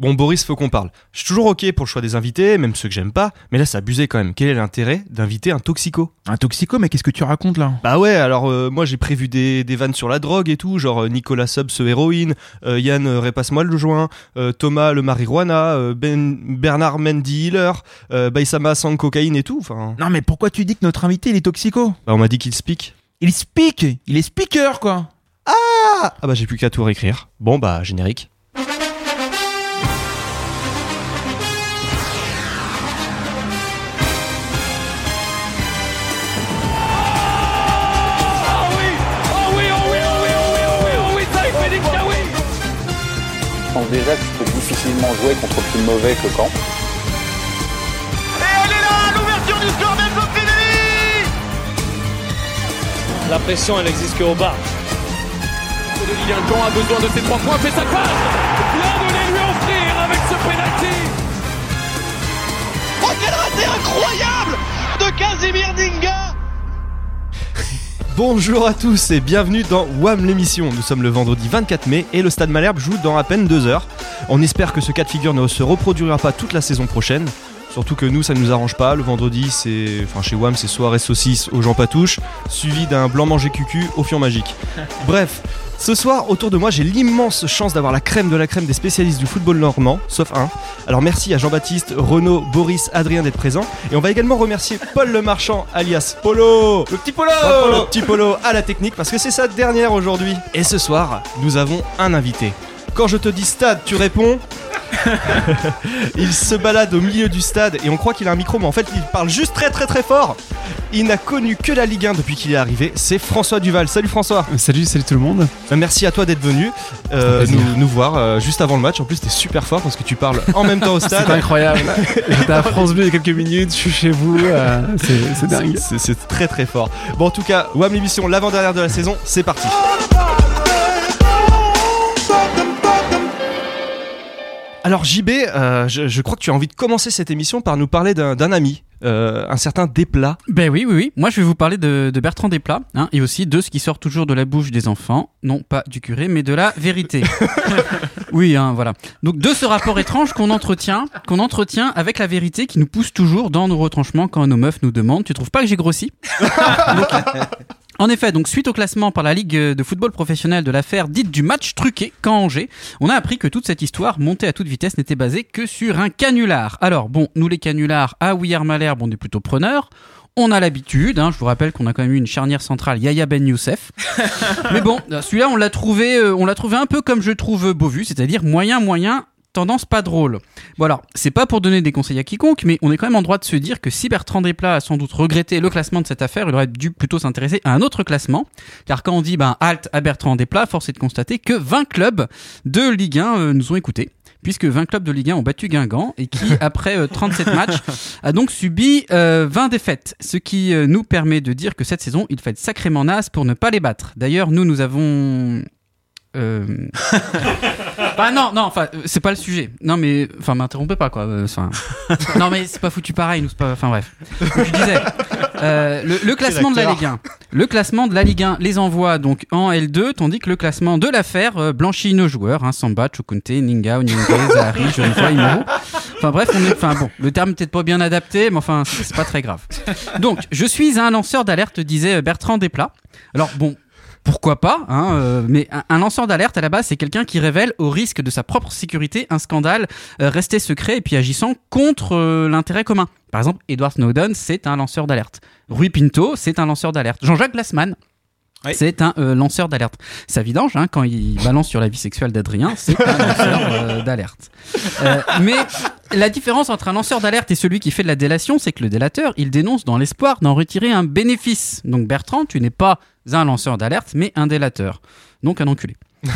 Bon, Boris, faut qu'on parle. Je suis toujours ok pour le choix des invités, même ceux que j'aime pas, mais là, c'est abusé quand même. Quel est l'intérêt d'inviter un toxico? Un toxico, mais qu'est-ce que tu racontes là? Bah ouais, alors euh, moi j'ai prévu des, des vannes sur la drogue et tout, genre euh, Nicolas Sub ce héroïne, euh, Yann repasse-moi le joint, Thomas le marijuana, ben, Bernard Mendy healer, Baïsama sans cocaïne et tout. Enfin, Non, mais pourquoi tu dis que notre invité il est toxico? Bah, on m'a dit qu'il speak. Il speak Il est speaker quoi Ah, ah bah j'ai plus qu'à tout réécrire. Bon bah générique. Pense déjà que je peux difficilement jouer contre plus mauvais que Caen. Et elle est là, l'ouverture du score d'Enzo Fedeli La pression, elle existe qu'au bas. De Ligue 1, Caen a besoin de ses trois points, fait sa passe Là de les lui offrir avec ce penalty Oh, quel raté incroyable de Casimir Dinga Bonjour à tous et bienvenue dans WAM l'émission. Nous sommes le vendredi 24 mai et le Stade Malherbe joue dans à peine deux heures. On espère que ce cas de figure ne se reproduira pas toute la saison prochaine. Surtout que nous, ça ne nous arrange pas. Le vendredi, c'est. Enfin, chez WAM, c'est soirée saucisse aux gens patouches, suivi d'un blanc manger cucu au fion magique. Bref, ce soir, autour de moi, j'ai l'immense chance d'avoir la crème de la crème des spécialistes du football normand, sauf un. Alors merci à Jean-Baptiste, Renaud, Boris, Adrien d'être présents. Et on va également remercier Paul le Marchand, alias Polo. Le petit Polo Le petit Polo à la technique, parce que c'est sa dernière aujourd'hui. Et ce soir, nous avons un invité. Quand je te dis stade, tu réponds il se balade au milieu du stade et on croit qu'il a un micro, mais en fait il parle juste très très très fort. Il n'a connu que la Ligue 1 depuis qu'il est arrivé. C'est François Duval. Salut François. Salut, salut tout le monde. Euh, Merci à toi d'être venu euh, nous, nous voir euh, juste avant le match. En plus, t'es super fort parce que tu parles en même temps au C'est stade. incroyable. J'étais à France Bleu il y a quelques minutes, je suis chez vous. euh, c'est c'est dingue. C'est- C'est très très fort. Bon, en tout cas, WAM l'émission, l'avant-dernière de la saison, c'est parti. Alors JB, euh, je, je crois que tu as envie de commencer cette émission par nous parler d'un ami, euh, un certain Desplat. Ben oui, oui, oui. Moi, je vais vous parler de, de Bertrand Desplat, hein, et aussi de ce qui sort toujours de la bouche des enfants, non pas du curé, mais de la vérité. oui, hein, voilà. Donc de ce rapport étrange qu'on entretient, qu'on entretient avec la vérité, qui nous pousse toujours dans nos retranchements quand nos meufs nous demandent. Tu trouves pas que j'ai grossi? Donc, En effet, donc suite au classement par la Ligue de football professionnel de l'affaire dite du match truqué quand Angers, on a appris que toute cette histoire montée à toute vitesse n'était basée que sur un canular. Alors bon, nous les canulars à Ouillard Malherbe, on est plutôt preneurs. On a l'habitude, hein, je vous rappelle qu'on a quand même eu une charnière centrale Yaya Ben Youssef. Mais bon, celui-là on l'a trouvé, euh, on l'a trouvé un peu comme je trouve Beauvu, c'est-à-dire moyen moyen, tendance pas drôle. Bon alors, c'est pas pour donner des conseils à quiconque, mais on est quand même en droit de se dire que si Bertrand Desplat a sans doute regretté le classement de cette affaire, il aurait dû plutôt s'intéresser à un autre classement. Car quand on dit ben halt à Bertrand Desplat, force est de constater que 20 clubs de Ligue 1 euh, nous ont écoutés. Puisque 20 clubs de Ligue 1 ont battu Guingamp et qui, après euh, 37 matchs, a donc subi euh, 20 défaites. Ce qui euh, nous permet de dire que cette saison, il être sacrément naze pour ne pas les battre. D'ailleurs, nous, nous avons... Euh... bah non, non, enfin, euh, c'est pas le sujet. Non, mais, enfin, m'interrompez pas, quoi. euh, Enfin, non, mais c'est pas foutu pareil, nous, c'est pas. Enfin, bref. Je disais, euh, le, le classement de la Ligue 1. Le classement de la Ligue 1 les envoie donc en L2, tandis que le classement de l'affaire euh, blanchit nos joueurs, hein, Samba, Chukunte, Ninga, Onyenge, Zahari, Jorifa, Imoro. Enfin bref, on est, enfin bon, le terme peut-être pas bien adapté, mais enfin, c'est pas très grave. Donc, je suis un lanceur d'alerte, disait Bertrand Desplat. Alors bon, pourquoi pas, hein, euh, mais un, lanceur d'alerte à la base, c'est quelqu'un qui révèle au risque de sa propre sécurité un scandale euh, resté secret et puis agissant contre euh, l'intérêt commun. Par exemple, Edward Snowden, c'est un lanceur d'alerte. Rui Pinto, c'est un lanceur d'alerte. Jean-Jacques Glassman, Oui. c'est un euh, lanceur d'alerte. Sa vidange, hein, quand il balance sur la vie sexuelle d'Adrien, c'est un lanceur euh, d'alerte. Euh, mais la différence entre un lanceur d'alerte et celui qui fait de la délation, c'est que le délateur, il dénonce dans l'espoir d'en retirer un bénéfice. Donc Bertrand, tu n'es pas un lanceur d'alerte, mais un délateur. Donc un enculé.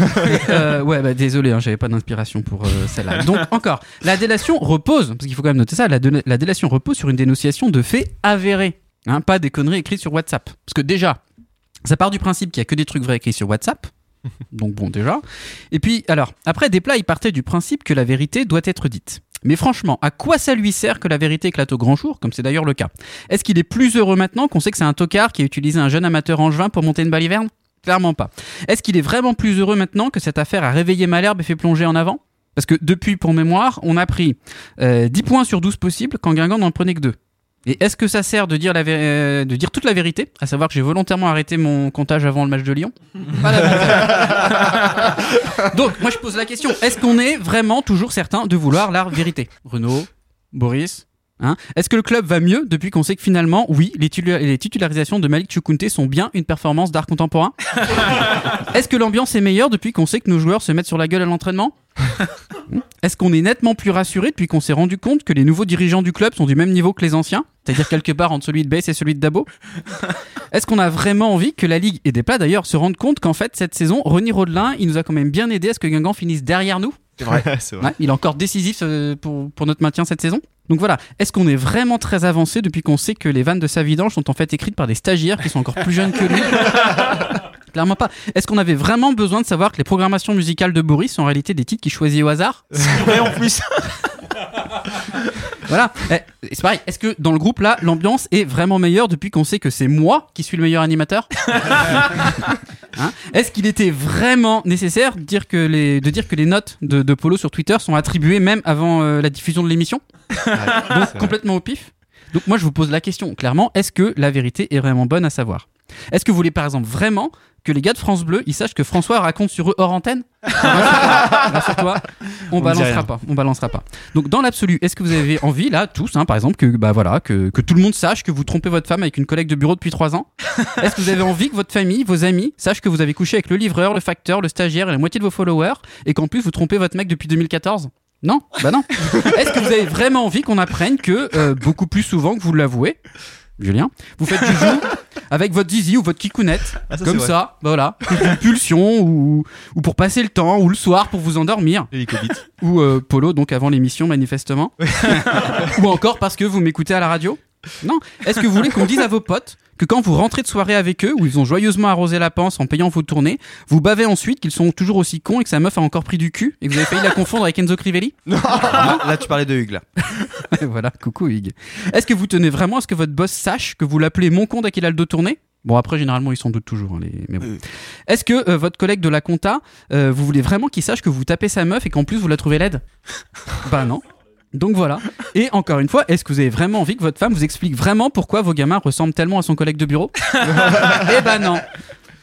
Euh, ouais, bah, désolé, hein, j'avais pas d'inspiration pour euh, celle-là. Donc encore, la délation repose, parce qu'il faut quand même noter ça, la délation repose sur une dénonciation de faits avérés, hein, pas des conneries écrites sur WhatsApp. Parce que déjà, ça part du principe qu'il y a que des trucs vrais écrits sur WhatsApp. Donc bon, déjà. Et puis, alors, après Desplat, il partait du principe que la vérité doit être dite. Mais franchement, à quoi ça lui sert que la vérité éclate au grand jour, comme c'est d'ailleurs le cas? Est-ce qu'il est plus heureux maintenant qu'on sait que c'est un tocard qui a utilisé un jeune amateur angevin pour monter une baliverne Clairement pas. Est-ce qu'il est vraiment plus heureux maintenant que cette affaire a réveillé Malherbe et fait plonger en avant? Parce que depuis, pour mémoire, on a pris euh, 10 points sur 12 possibles quand Guingamp n'en prenait que 2. Et est-ce que ça sert de dire, la vé- euh, de dire toute la vérité À savoir que j'ai volontairement arrêté mon comptage avant le match de Lyon? Pas la vérité. Donc, moi je pose la question. Est-ce qu'on est vraiment toujours certain de vouloir la vérité? Renaud, Boris Hein? Est-ce que le club va mieux depuis qu'on sait que finalement, oui, les, titula- les titularisations de Malik Chukunte sont bien une performance d'art contemporain? Est-ce que l'ambiance est meilleure depuis qu'on sait que nos joueurs se mettent sur la gueule à l'entraînement? Est-ce qu'on est nettement plus rassuré depuis qu'on s'est rendu compte que les nouveaux dirigeants du club sont du même niveau que les anciens? C'est-à-dire quelque part entre celui de Bass et celui de Dabo Est-ce qu'on a vraiment envie que la Ligue et des plats d'ailleurs se rendent compte qu'en fait cette saison, René Rodelin, il nous a quand même bien aidé à ce que Guingamp finisse derrière nous c'est vrai. Ouais, il est encore décisif euh, pour, pour notre maintien cette saison. Donc voilà, est-ce qu'on est vraiment très avancé depuis qu'on sait que les vannes de sa vidange sont en fait écrites par des stagiaires qui sont encore plus jeunes que lui Clairement pas. Est-ce qu'on avait vraiment besoin de savoir que les programmations musicales de Boris sont en réalité des titres qu'il choisit au hasard? Ouais, en plus. Voilà. Eh, et c'est pareil. Est-ce que dans le groupe là, l'ambiance est vraiment meilleure depuis qu'on sait que c'est moi qui suis le meilleur animateur Hein Est-ce qu'il était vraiment nécessaire de dire que les, de dire que les notes de, de Polo sur Twitter sont attribuées même avant euh, la diffusion de l'émission? Donc complètement au pif. Donc moi je vous pose la question clairement. Est-ce que la vérité est vraiment bonne à savoir? Est-ce que vous voulez par exemple vraiment que les gars de France Bleu ils sachent que François raconte sur eux hors antenne? Rassure-toi, on, balancera pas. On balancera pas. Donc dans l'absolu, est-ce que vous avez envie là tous, hein, par exemple, que bah voilà, que, que tout le monde sache que vous trompez votre femme avec une collègue de bureau depuis trois ans? Est-ce que vous avez envie que votre famille, vos amis, sachent que vous avez couché avec le livreur, le facteur, le stagiaire et la moitié de vos followers, et qu'en plus vous trompez votre mec depuis 2014 non, bah non. Est-ce que vous avez vraiment envie qu'on apprenne que euh, beaucoup plus souvent que vous l'avouez, Julien, vous faites du jeu avec votre zizi ou votre kikounette, Ah, ça, comme c'est ça, bah voilà, une pulsion ou, ou pour passer le temps ou le soir pour vous endormir. Hélicobite. ou euh, Polo, donc avant l'émission manifestement, ou encore parce que vous m'écoutez à la radio Non. Est-ce que vous voulez qu'on dise à vos potes que quand vous rentrez de soirée avec eux, où ils ont joyeusement arrosé la panse en payant vos tournées, vous bavez ensuite qu'ils sont toujours aussi cons et que sa meuf a encore pris du cul et que vous avez failli la confondre avec Enzo Crivelli? Là, là, tu parlais de Hugues, là. Voilà, coucou Hugues. Est-ce que vous tenez vraiment à ce que votre boss sache que vous l'appelez mon con dès qu'il a le dos tourné? Bon après généralement ils s'en doutent toujours hein, les... mais bon. Oui. Est-ce que euh, votre collègue de la compta euh, vous voulez vraiment qu'il sache que vous tapez sa meuf et qu'en plus vous la trouvez laide? Bah non. Donc voilà. Et encore une fois, est-ce que vous avez vraiment envie que votre femme vous explique vraiment pourquoi vos gamins ressemblent tellement à son collègue de bureau? Eh bah non.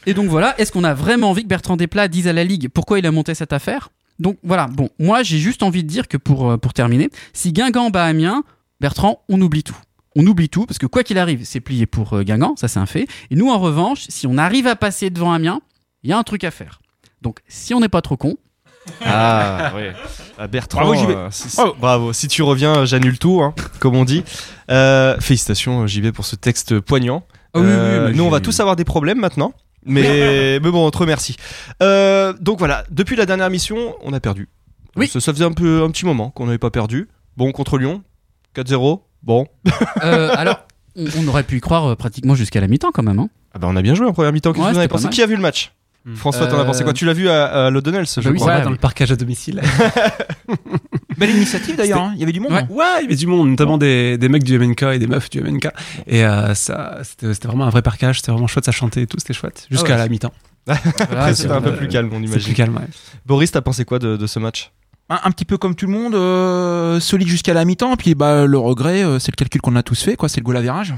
Et donc voilà, est-ce qu'on a vraiment envie que Bertrand Desplat dise à la Ligue pourquoi il a monté cette affaire? Donc voilà, bon, moi j'ai juste envie de dire que pour, euh, pour terminer, si Guingamp bat Amiens, Bertrand, on oublie tout. On oublie tout, parce que quoi qu'il arrive, c'est plié pour euh, Guingamp, ça c'est un fait. Et nous en revanche, si on arrive à passer devant Amiens, il y a un truc à faire. Donc si on n'est pas trop con, Ah, oui. Ah, Bertrand, Bravo, JB. euh, si- si- Bravo. bravo. Si tu reviens, j'annule tout, hein, comme on dit. Euh, félicitations, JB, pour ce texte poignant. Ah oui, oui, bah, nous, on va tous avoir des problèmes maintenant. Mais, mais bon, on te remercie. Euh, donc voilà, depuis la dernière mission, on a perdu. Oui. Ça, ça faisait un, peu, un petit moment qu'on n'avait pas perdu. Bon, contre Lyon, 4-0. Bon. euh, alors on, on aurait pu y croire euh, pratiquement jusqu'à la mi-temps quand même. Hein. Ah bah, on a bien joué en première mi-temps. Qu'est-ce Ouais, que vous en avez c'était pas pensé mal. Qui a vu le match. François, t'en as Euh, pensé quoi Tu l'as vu à, à l'Odonnell, je Bah oui, crois. ça- Ouais, dans le parquage à domicile. Belle initiative d'ailleurs, hein. il y avait du monde. Ouais. Ouais, il y avait du monde, notamment des, des mecs du MNK et des meufs du MNK. Et euh, ça, c'était vraiment un vrai parquage, c'était vraiment chouette, ça chantait et tout, c'était chouette. Jusqu'à ouais. la mi-temps. Après, c'est- c'était un peu euh, plus calme, on imagine. plus calme, ouais. Boris, t'as pensé quoi de, de ce match? Un, un petit peu comme tout le monde, euh, solide jusqu'à la mi-temps. Puis bah, le regret, euh, c'est le calcul qu'on a tous fait, quoi. C'est le goal à virage.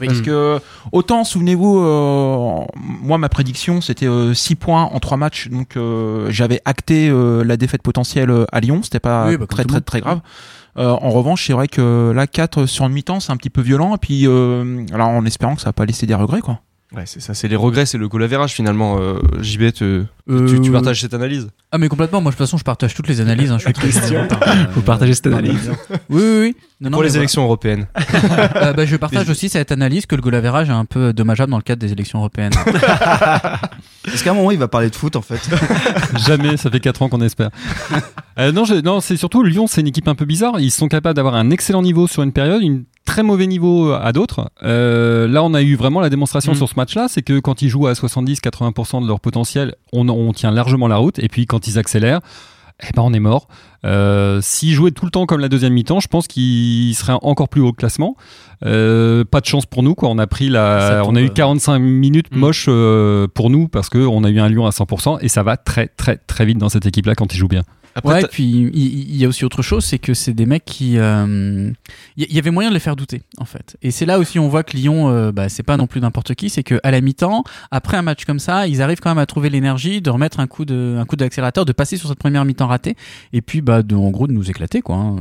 Oui. Parce que autant, souvenez-vous, euh, moi ma prédiction c'était 6 points en 3 matchs, donc euh, j'avais acté euh, la défaite potentielle euh, à Lyon, c'était pas Oui, bah, très très très grave. Euh, en revanche, c'est vrai que là 4 sur une mi-temps, c'est un petit peu violent, et puis euh, alors en espérant que ça va pas laisser des regrets quoi. Ouais, c'est ça, c'est les regrets, c'est le goal average finalement. Euh, JB, te- Euh, tu, tu partages cette analyse? Ah mais complètement, moi de toute façon je partage toutes les analyses. Hein, je suis très honnête, hein. Vous partagez cette analyse. Oui, oui, oui. Non, non, Pour mais les voilà. élections européennes. Euh, bah, je partage aussi cette analyse que le goal average est un peu dommageable dans le cadre des élections européennes. Est-ce qu'à un moment il va parler de foot en fait? Jamais, ça fait 4 ans qu'on espère. Euh, non, je- non c'est surtout Lyon, c'est une équipe un peu bizarre. Ils sont capables d'avoir un excellent niveau sur une période, une très mauvais niveau à d'autres. Euh, là, on a eu vraiment la démonstration Mm. sur ce match-là, c'est que quand ils jouent à 70-80% de leur potentiel, on, on tient largement la route. Et puis quand ils accélèrent, eh ben on est mort. Euh, S'il jouait tout le temps comme la deuxième mi-temps, je pense qu'il serait encore plus haut au classement. Euh, pas de chance pour nous, quoi. On a pris la, on a eu euh. 45 minutes Mm. moches euh, pour nous parce que on a eu un Lyon à 100% et ça va très très très vite dans cette équipe-là quand il joue bien. Après, Ouais, et puis il y a aussi autre chose, c'est que c'est des mecs qui. euh, Il y- avait moyen de les faire douter, en fait. Et c'est là aussi on voit que Lyon, euh, bah, c'est pas non plus n'importe qui, c'est qu'à la mi-temps, après un match comme ça, ils arrivent quand même à trouver l'énergie de remettre un coup de, un coup d'accélérateur, de passer sur cette première mi-temps ratée, et puis bah, de, en gros de nous éclater, quoi. hein.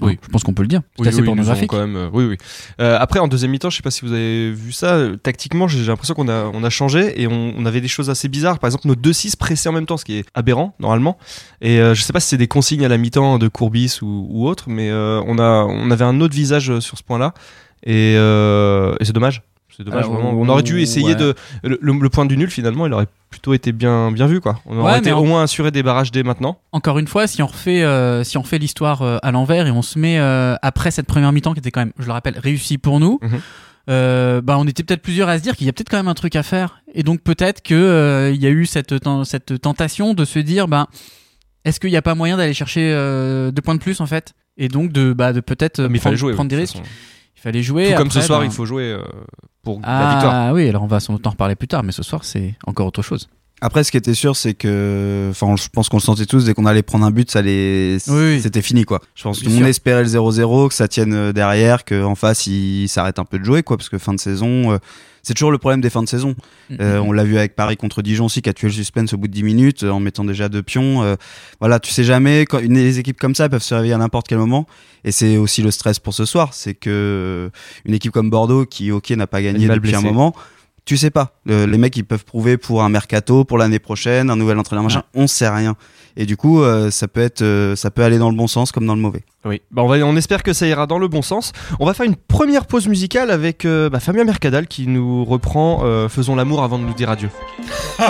Oui. Je pense qu'on peut le dire. C'est Oui, assez oui, ils nous ont pornographique. quand même. euh, oui, oui. Euh, après, en deuxième mi-temps, je sais pas si vous avez vu ça. euh, Tactiquement, j'ai j'ai l'impression qu'on a, on a changé et on, on avait des choses assez bizarres. Par exemple, nos 2-6 pressés en même temps, ce qui est aberrant normalement. Et euh, je sais pas si c'est des consignes à la mi-temps de Courbis ou, ou autre, mais euh, on a, on avait un autre visage euh, sur ce point-là. Et, euh, et c'est dommage. C'est dommage Alors, vraiment. On aurait dû essayer ouais. de le, le- le point du nul finalement. Il aurait plutôt été bien, bien vu quoi. On aurait Ouais, été en- au moins assuré des barrages dès maintenant. Encore une fois, si on refait, euh, si on refait l'histoire euh, à l'envers et on se met euh, après cette première mi-temps qui était quand même, je le rappelle, réussie pour nous, euh, bah on était peut-être plusieurs à se dire qu'il y a peut-être quand même un truc à faire. Et donc peut-être que euh, il y a eu cette, cette tentation de se dire, bah est-ce qu'il n'y a pas moyen d'aller chercher euh, deux points de plus en fait? Et donc de, bah, de peut-être Mais il prendre, jouer. prendre des risques. façon. Il fallait jouer. Tout comme ce soir, bah, il faut jouer euh, pour la Ah victoire. oui, alors on va s'en en reparler plus tard, mais ce soir c'est encore autre chose. Après, ce qui était sûr, c'est que, enfin, je pense qu'on le sentait tous, dès qu'on allait prendre un but, ça allait, Oui, oui. c'était fini, quoi. Je pense sûr. espérait le 0-0, que ça tienne euh, derrière, qu'en face, il s'arrête un peu de jouer, quoi, parce que fin de saison, euh, c'est toujours le problème des fins de saison. Euh, on l'a vu avec Paris contre Dijon aussi, qui a tué le suspense au bout de 10 minutes, en mettant déjà deux pions. euh, voilà, tu sais jamais, quand une des équipes comme ça peuvent se réveiller à n'importe quel moment. Et c'est aussi le stress pour ce soir, c'est que une équipe comme Bordeaux, qui, ok, n'a pas gagné depuis un moment, tu sais pas. Le- les mecs, ils peuvent prouver pour un mercato, pour l'année prochaine, un nouvel entraîneur, machin. On sait rien. Et du coup, euh, ça peut être, euh, ça peut aller dans le bon sens comme dans le mauvais. Oui, bah on, va, on espère que ça ira dans le bon sens. On va faire une première pause musicale avec euh, bah, Fabien Mercadal qui nous reprend euh, Faisons l'amour avant de nous dire adieu.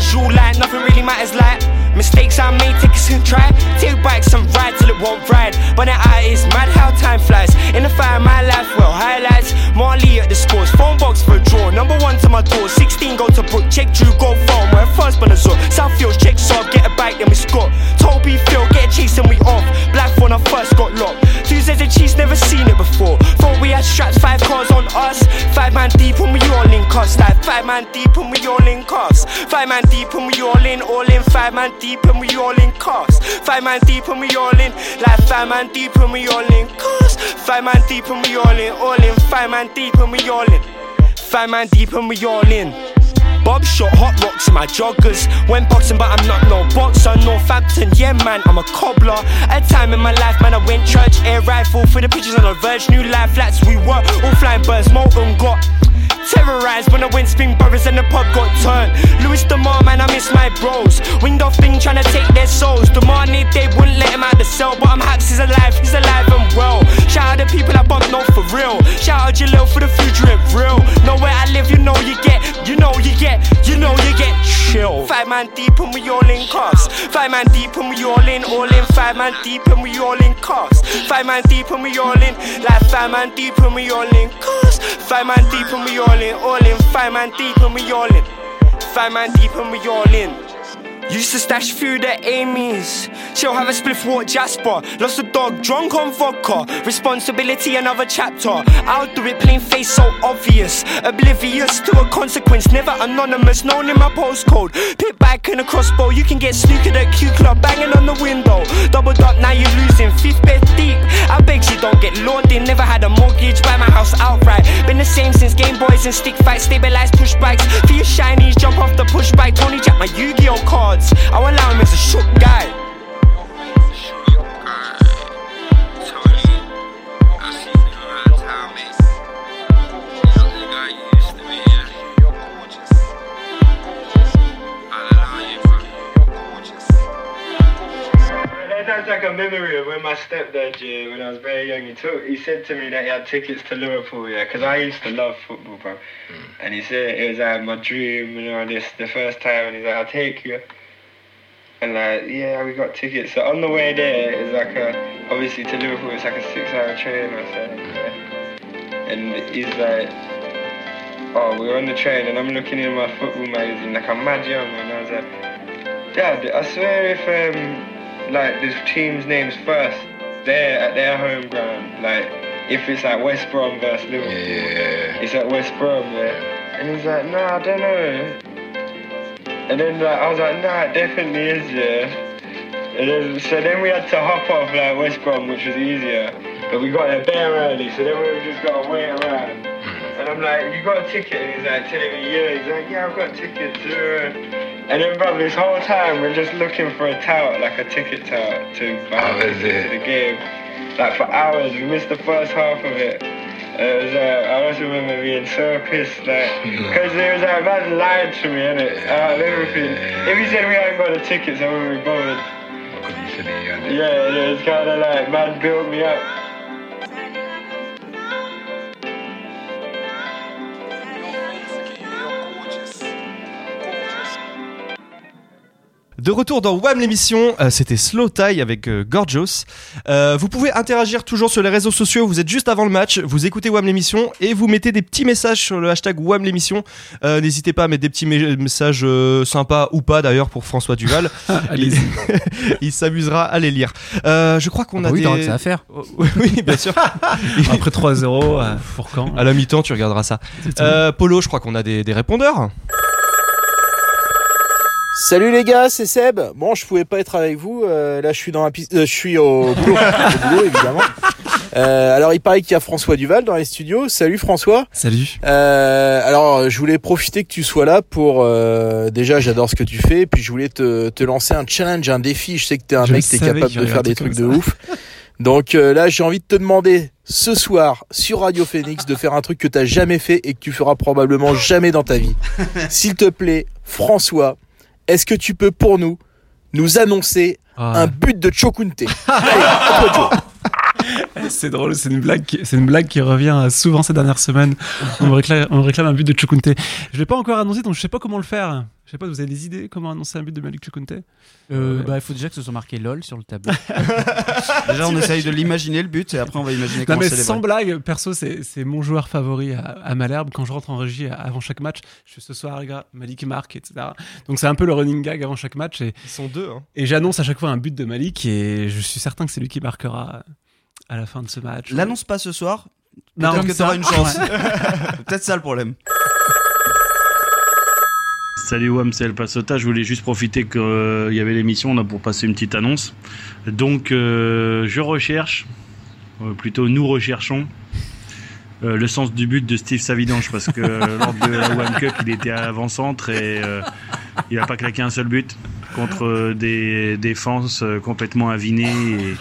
Casual, like nothing really matters, like mistakes I made, take a and try. Take bikes and ride till it won't ride. But now I is mad how time flies. In the fire, my life, well, highlights. Marley at the scores, phone box for a draw. Number one to my door, 16 go to Brook, check Drew, go phone. Where first been a zoo. Southfields, check so get a bike, then we score. Toby Phil, get a chase and we off. Black when I first got locked. Two Tuesdays and cheese, never seen it before. Thought we had straps, five cars on us. Five man deep and we all in cuffs. Like five man deep and we all in cuffs. Five man deep and we all in, all in. Five man deep and we all in cuffs. Five man deep and we all in. Like five man deep and we all in cuffs. Five man deep and we all in, all in. Five man deep and we all in. Five man deep and we all in. Bob shot hot rocks in my joggers. Went boxing, but I'm not no boxer. Northampton, yeah, man, I'm a cobbler. A time in my life, man, I went church, air rifle for the pictures on the verge. New life flats, we were all flying birds, molten got. Terrorized when I went spin brothers and the pub got turned. Louis Demar, man, I miss my bros. Winged off thing trying to take their souls. Demanded they wouldn't let him out the cell, but I'm happy he's alive, he's alive and well. Shout out the people I bump no for real. Shout out Jalil for the future and real. Know where I live, you know you get, you know you get, you know you get chill. Five man deep and we all in cuffs. Five man deep and we all in, all in. Five man deep and we all in cuffs. Five man deep and we all in, like five man deep and we all in cuffs. Five man deep and we all in, all in. Five man deep and we all in. Five man deep and we all in. Used to stash food at Amy's. She'll have a spliff walk Jasper. Lost a dog, drunk on vodka. Responsibility, another chapter. I'll do it plain face, so obvious. Oblivious to a consequence, never anonymous. Known in my postcode. Pit back in a crossbow. You can get snookered at Q Club, banging on the window. Doubled up, now you're losing. Fifth bed deep. I beg you don't get in. Never had a mortgage, buy my house outright. Been the same since Game Boys and stick fights. Stabilized push bikes. For your shinies, jump off the push bike. Tony Jack, my Yu Gi Oh cards. I'll allow him as a shook guy. That's like a memory of when my stepdad, yeah, when I was very young, he took, he said to me that he had tickets to Liverpool, yeah, because I used to love football, bro. Hmm. And he said it was like my dream, you know, this the first time, and he's like, I'll take you. And like, yeah, we got tickets. So on the way there, it's like a, obviously to Liverpool, it's like a six-hour train or something. And he's like, oh, we were on the train and I'm looking in my football magazine like I'm mad young and I was like, Dad, I swear if um, like the team's names first, they're at their home ground, like if it's like West Brom versus Liverpool, it's at West Brom, yeah. And he's like, nah, I don't know. And then like, I was like, nah, it definitely is, yeah. And then, so then we had to hop off like West Brom, which was easier. But we got there bare early, so then we just got to wait around. And I'm like, you got a ticket? And he's like telling me, yeah. He's like, yeah, I've got a ticket too. And then, bro, this whole time we're just looking for a tout, like a ticket tout, to, buy Oh, to the game. Like for hours, we missed the first half of it. Was, uh, I just remember being so pissed, like, because there was that man lied to me, innit? Out of everything. If he said we hadn't got the tickets, I wouldn't be bothered. Yeah, yeah, it's kind of like, man built me up. De retour dans WAM l'émission, euh, c'était Slow Tie avec euh, Gorgeous. Euh, vous pouvez interagir toujours sur les réseaux sociaux, vous êtes juste avant le match, vous écoutez WAM l'émission et vous mettez des petits messages sur le hashtag WAM l'émission. Euh, N'hésitez pas à mettre des petits messages euh, sympas ou pas d'ailleurs pour François Duval. il il s'amusera à les lire. Euh, je crois qu'on Ah a oui, des... que ça à faire. Oh, oui, bien sûr. Après 3-0, euh, pour quand? À la mi-temps, tu regarderas ça. Euh, Polo, je crois qu'on a des, des répondeurs. Salut les gars, c'est Seb. Bon, je pouvais pas être avec vous. euh, là, je suis dans la piste, euh, je suis au boulot, au boulot, évidemment. Euh, alors, il paraît qu'il y a François Duval dans les studios. Salut François. Salut. Euh, alors, je voulais profiter que tu sois là pour. euh, déjà, j'adore ce que tu fais. Puis, je voulais te, te lancer un challenge, un défi. Je sais que t'es un Je mec, t'es capable de faire des truc trucs de ouf. Donc euh, là, j'ai envie de te demander ce soir sur Radio Phoenix de faire un truc que t'as jamais fait et que tu feras probablement jamais dans ta vie. S'il te plaît, François, est-ce que tu peux pour nous nous annoncer Ah. un but de Chokunte Allez. C'est drôle, c'est une blague, qui, c'est une blague qui revient souvent ces dernières semaines. On me réclame, on me réclame un but de Chukunte. Je l'ai pas encore annoncé, donc je sais pas comment le faire. Je sais pas, vous avez des idées comment annoncer un but de Malik Chukunte? Euh, bah, il faut déjà que ce soit marqué LOL sur le tableau. Déjà, on essaye de l'imaginer le but et après, on va imaginer Non comment mais célébrer. sans blague, perso, c'est, mon joueur favori à, à Malherbe. Quand je rentre en régie avant chaque match, je fais ce soir, les gars, Malik marque, etc. Donc c'est un peu le running gag avant chaque match. Et, Ils sont deux. Hein. et j'annonce à chaque fois un but de Malik et je suis certain que c'est lui qui marquera à la fin de ce match. L'annonce pas ce soir. Non, Peut-être que t'auras une chance. Peut-être ça le problème. Salut WAM, c'est El Pasota. Je voulais juste profiter qu'il y avait l'émission là, pour passer une petite annonce. Donc, euh, je recherche, euh, plutôt nous recherchons, euh, le sens du but de Steve Savidange parce que lors de la WAM Cup, il était avant-centre et euh, il n'a pas claqué un seul but contre euh, des défenses euh, complètement avinées et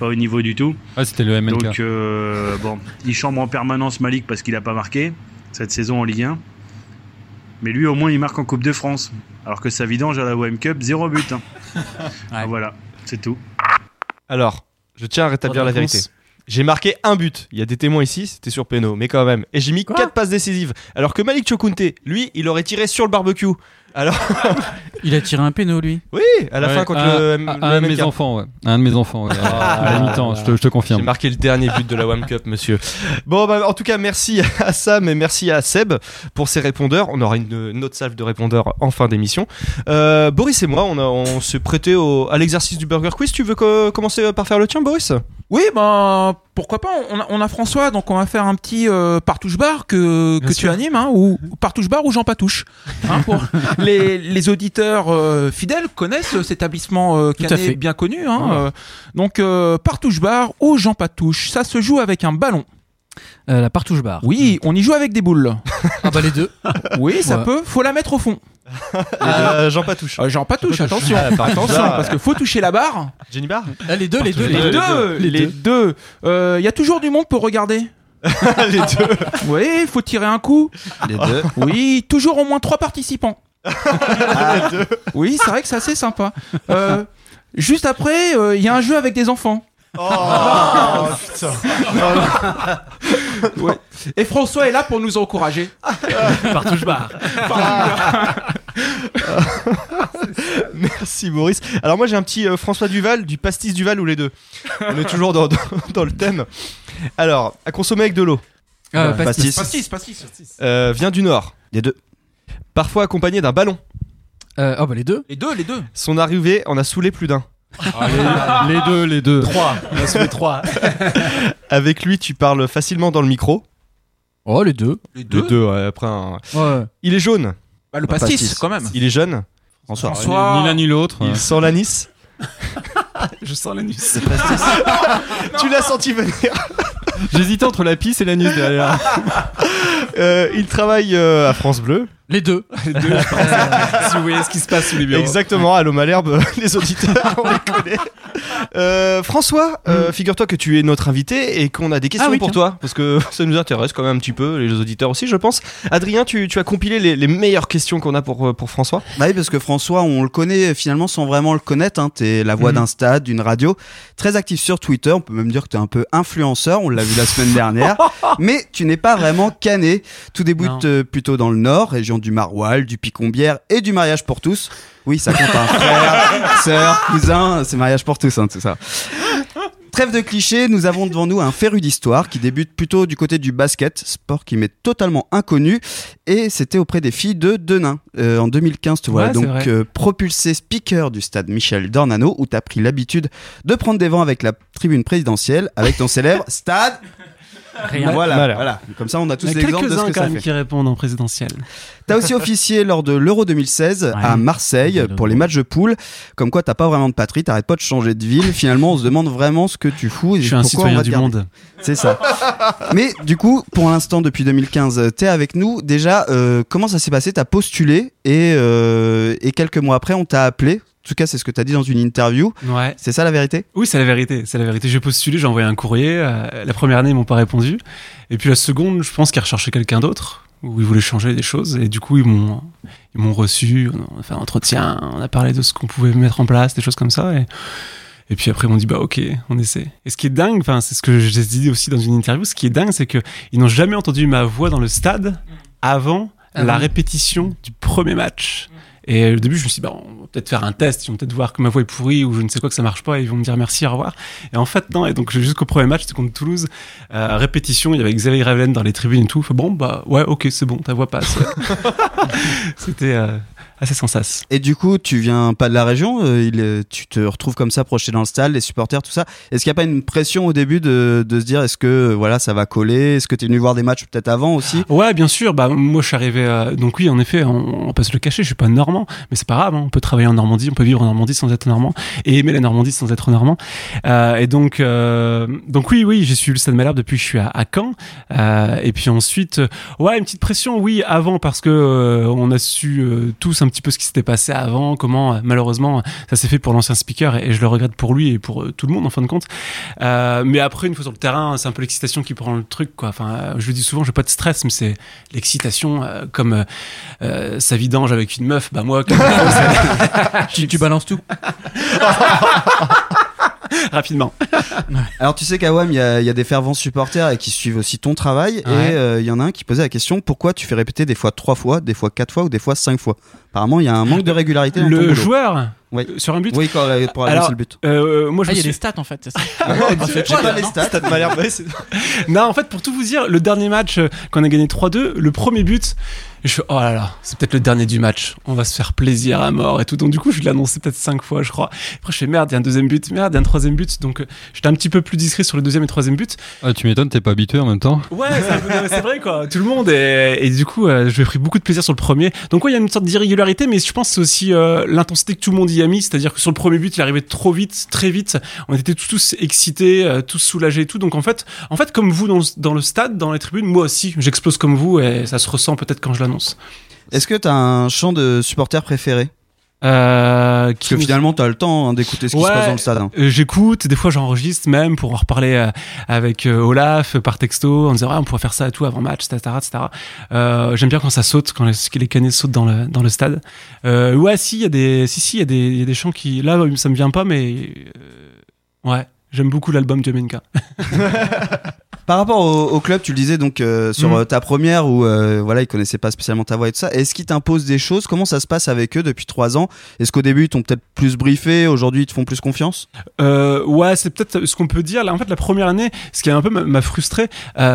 pas au niveau du tout. Ah, c'était le MNK. Donc, euh, bon, il chambre en permanence Malik parce qu'il n'a pas marqué cette saison en Ligue 1. Mais lui, au moins, il marque en Coupe de France. Alors que sa vidange à la OM Cup, zéro but. hein. Ah, Voilà, c'est tout. Alors, je tiens à rétablir la vérité. J'ai marqué un but. Il y a des témoins ici, c'était sur Peno, mais quand même. Et j'ai mis quatre passes décisives. Alors que Malik Chokunte, lui, il aurait tiré sur le barbecue. Alors, Il a tiré un péno, lui. oui, à la Ouais, fin contre à- le, à- le un de mes enfants, ouais. Un de mes enfants, ouais. Ah, à la mi-temps, je te, je te J'ai confirme. marqué le dernier but de la One Cup, monsieur. Bon, bah, en tout cas, merci à Sam et merci à Seb pour ces répondeurs. On aura une, une autre salve de répondeurs en fin d'émission. Euh, Boris et moi, on, a- on s'est prêté au- à l'exercice du Burger Quiz. Tu veux co- commencer par faire le tien, Boris? Oui, ben pourquoi pas. On a, on a François, donc on va faire un petit euh, partouche bar que, que tu animes, hein, ou partouche bar ou Jean Patouche. Hein, pour les, les auditeurs euh, fidèles connaissent cet établissement euh, Tout à fait. bien connu. Hein, Voilà. euh, donc euh, partouche bar ou Jean Patouche, ça se joue avec un ballon. Euh, la partouche bar. Oui, on y joue avec des boules. Ah bah les deux. Oui, ça Ouais. peut. Faut la mettre au fond. Euh, Jean Patouche. Euh, Jean Patouche, attention, Ah, partouche attention, parce que faut toucher la barre. Jenny Bar Ah, les deux, les deux, Les deux, les deux. Euh, Il y a toujours du monde pour regarder. Les deux. Oui, il faut tirer un coup. Les deux. Oui, toujours au moins trois participants. Oui, c'est vrai que c'est assez sympa. Euh, juste après, euh, il y a un jeu avec des enfants. Oh, putain. Ouais. Et François est là pour nous encourager. Partouche bar. Merci Boris. Alors moi j'ai un petit euh, François Duval, du pastis Duval ou les deux. On est toujours dans, dans- dans le thème. Alors, à consommer avec de l'eau. Euh, Pastis. pastis. Pastis, pastis. Euh, vient du Nord. Les deux. Parfois accompagné d'un ballon. Euh, oh bah les deux. Les deux, les deux. Son arrivée en a saoulé plus d'un. les deux, les deux. 3. On a soulevé 3. Avec lui, tu parles facilement dans le micro. Oh les deux. Les Les deux. deux, ouais, après. un- Ouais. Il est jaune. Bah, le Pas pastis, pastis. quand même. Il est jeune. François. François. Ni l'un ni l'autre. Il sent l'anis. Je sens l'anus. tu l'as senti venir. J'hésitais entre la pisse et l'anus derrière. Euh, il travaille euh, à France Bleu. Les deux. Les deux, je pense. si vous voyez ce qui se passe sous les bureaux. Exactement, l'eau Malherbe, les auditeurs, on les connaît. Euh, François, euh, figure-toi que tu es notre invité et qu'on a des questions Ah oui, pour tiens. toi, parce que ça nous intéresse quand même un petit peu, les auditeurs aussi, je pense. Adrien, tu, tu as compilé les, les meilleures questions qu'on a pour, euh, pour François. Bah oui, parce que François, on le connaît finalement sans vraiment le connaître. Hein. T'es la voix Mhm. d'un stade, d'une radio, très actif sur Twitter. On peut même dire que t'es un peu influenceur. On l'a vu la semaine dernière. Mais tu n'es pas vraiment cané. Tout débute Non. euh, plutôt dans le Nord, région du Maroilles, du Picombière et du mariage pour tous. Oui, ça compte un frère, sœur, cousin. C'est mariage pour tous, hein, tout ça. Trêve de clichés, nous avons devant nous un féru d'histoire qui débute plutôt du côté du basket, sport qui m'est totalement inconnu, et c'était auprès des filles de Denain. Euh, en 2015, tu vois, Ouais, c'est donc euh, propulsé speaker du stade Michel Dornano, où tu as pris l'habitude de prendre des vents avec la tribune présidentielle, avec ton célèbre stade. Rien. Voilà, Voilà. voilà. Comme ça, on a tous Il y a l'exemple de ce que quand ça même fait. qui répondent en présidentiel. T'as aussi officié lors de l'Euro 2016 à. Marseille pour les matchs de poule. Comme quoi, t'as pas vraiment de patrie, t'arrêtes pas de changer de ville. Finalement, on se demande vraiment ce que tu fous et Je suis un citoyen du garder. monde. C'est ça. Mais du coup, pour l'instant, depuis 2015, t'es avec nous. Déjà, euh, comment ça s'est passé? T'as postulé et, euh, et quelques mois après, on t'a appelé. En tout cas, c'est ce que t'as dit dans une interview. Ouais. C'est ça la vérité? Oui, c'est la vérité. C'est la vérité. J'ai postulé, j'ai envoyé un courrier. euh, la première année, ils m'ont pas répondu. Et puis la seconde, je pense qu'ils recherchaient quelqu'un d'autre, où ils voulaient changer des choses. Et du coup, ils m'ont, ils m'ont reçu. On a fait un entretien. On a parlé de ce qu'on pouvait mettre en place, des choses comme ça. Et, et puis après, ils m'ont dit, bah ok, on essaie. Et ce qui est dingue, enfin, c'est ce que j'ai dit aussi dans une interview. Ce qui est dingue, c'est que ils n'ont jamais entendu ma voix dans le stade avant Ah la oui. répétition du premier match. Et au début, je me suis dit, bah, on va peut-être faire un test, ils vont peut-être voir que ma voix est pourrie ou je ne sais quoi, que ça marche pas, et ils vont me dire merci, au revoir. Et en fait, non, et donc jusqu'au premier match, c'était contre Toulouse, euh, répétition, il y avait Xavier Ravelaine dans les tribunes et tout. Fait, bon, bah, ouais, ok, c'est bon, ta voix passe. c'était euh, assez sans sas. Et du coup, tu viens pas de la région, euh, il tu te retrouves comme ça projeté dans le stade, les supporters, tout ça. Est-ce qu'il n'y a pas une pression au début de, de se dire est-ce que euh, voilà ça va coller? Est-ce que tu es venu voir des matchs peut-être avant aussi? Ouais, bien sûr. Bah, moi, je suis arrivé. euh, donc oui, en effet, on, on peut se le cacher. Je suis pas normand, mais c'est pas grave. hein, on peut travailler en Normandie, on peut vivre en Normandie sans être normand et aimer la Normandie sans être normand. Euh, et donc, euh, donc oui, oui, j'ai suivi le Stade Malherbe depuis que je suis à, à Caen. Euh, et puis ensuite, ouais, une petite pression, oui, avant parce que euh, on a su euh, tous un petit peu ce qui s'était passé avant, comment euh, malheureusement ça s'est fait pour l'ancien speaker et, et je le regrette pour lui et pour euh, tout le monde en fin de compte. Euh, mais après, une fois sur le terrain, c'est un peu l'excitation qui prend le truc, quoi. Enfin, je le dis souvent, j'ai pas de stress, mais c'est l'excitation, euh, comme euh, sa vidange avec une meuf. Bah moi, comme tu, tu balances tout. rapidement. Alors tu sais qu'à WAM, il y, a- il y a des fervents supporters et qui suivent aussi ton travail. Et euh, il y en a un qui posait la question pourquoi tu fais répéter des fois trois fois, des fois quatre fois ou des fois cinq fois? Apparemment, il y a un manque de régularité dans Le joueur Oui. sur un but. Oui, quand, euh, pour Alors, le but. Euh, moi, je Ah, il y a suis- des stats en fait, c'est ça. J'ai pas les stats. Non, en fait, pour tout vous dire, le dernier match qu'on a gagné 3-2, le premier but, je suis oh là là, c'est peut-être le dernier du match. On va se faire plaisir à mort et tout. Donc du coup, je l'ai annoncé peut-être cinq fois, je crois. Après, je fais merde, il y a un deuxième but, merde, il y a un troisième but. Donc euh, j'étais un petit peu plus discret sur le deuxième et troisième but. Ah, tu m'étonnes, t'es pas habitué en même temps. Ouais, c'est vrai quoi. Tout le monde et, et du coup, euh, je pris beaucoup de plaisir sur le premier. Donc ouais, il y a une sorte d'irrégularité, mais je pense que c'est aussi euh, l'intensité que tout le monde y a mis. C'est-à-dire que sur le premier but, il arrivait trop vite, très vite. On était tous, tous excités, euh, tous soulagés et tout. Donc en fait, en fait, comme vous dans le, dans le stade, dans les tribunes, moi aussi, j'explose comme vous et ça se ressent peut-être quand je l'annonce. Est-ce que t'as un chant de supporter préféré Euh, Parce que finalement, t'as le temps hein, d'écouter ce qui se passe dans le stade. hein. Euh, J'écoute, des fois j'enregistre même pour en reparler euh, avec euh, Olaf euh, par texto en disant ah, on pourrait faire ça et tout avant match, etc. etc. Euh, J'aime bien quand ça saute, quand les, les canets sautent dans le, dans le stade. Euh, ouais, si, il y a des, si, si, il y, a des- il y a des chants qui. Là, ça me vient pas, mais. euh, ouais, j'aime beaucoup l'album Jamenka. Par rapport au, au club, tu le disais donc euh, sur Mm. euh, ta première où euh, voilà ils connaissaient pas spécialement ta voix et tout ça. Est-ce qu'ils t'imposent des choses? Comment ça se passe avec eux depuis trois ans? Est-ce qu'au début ils t'ont peut-être plus briefé? Aujourd'hui ils te font plus confiance? Euh, ouais, c'est peut-être ce qu'on peut dire. Là, en fait, la première année, ce qui a un peu m'a- frustré,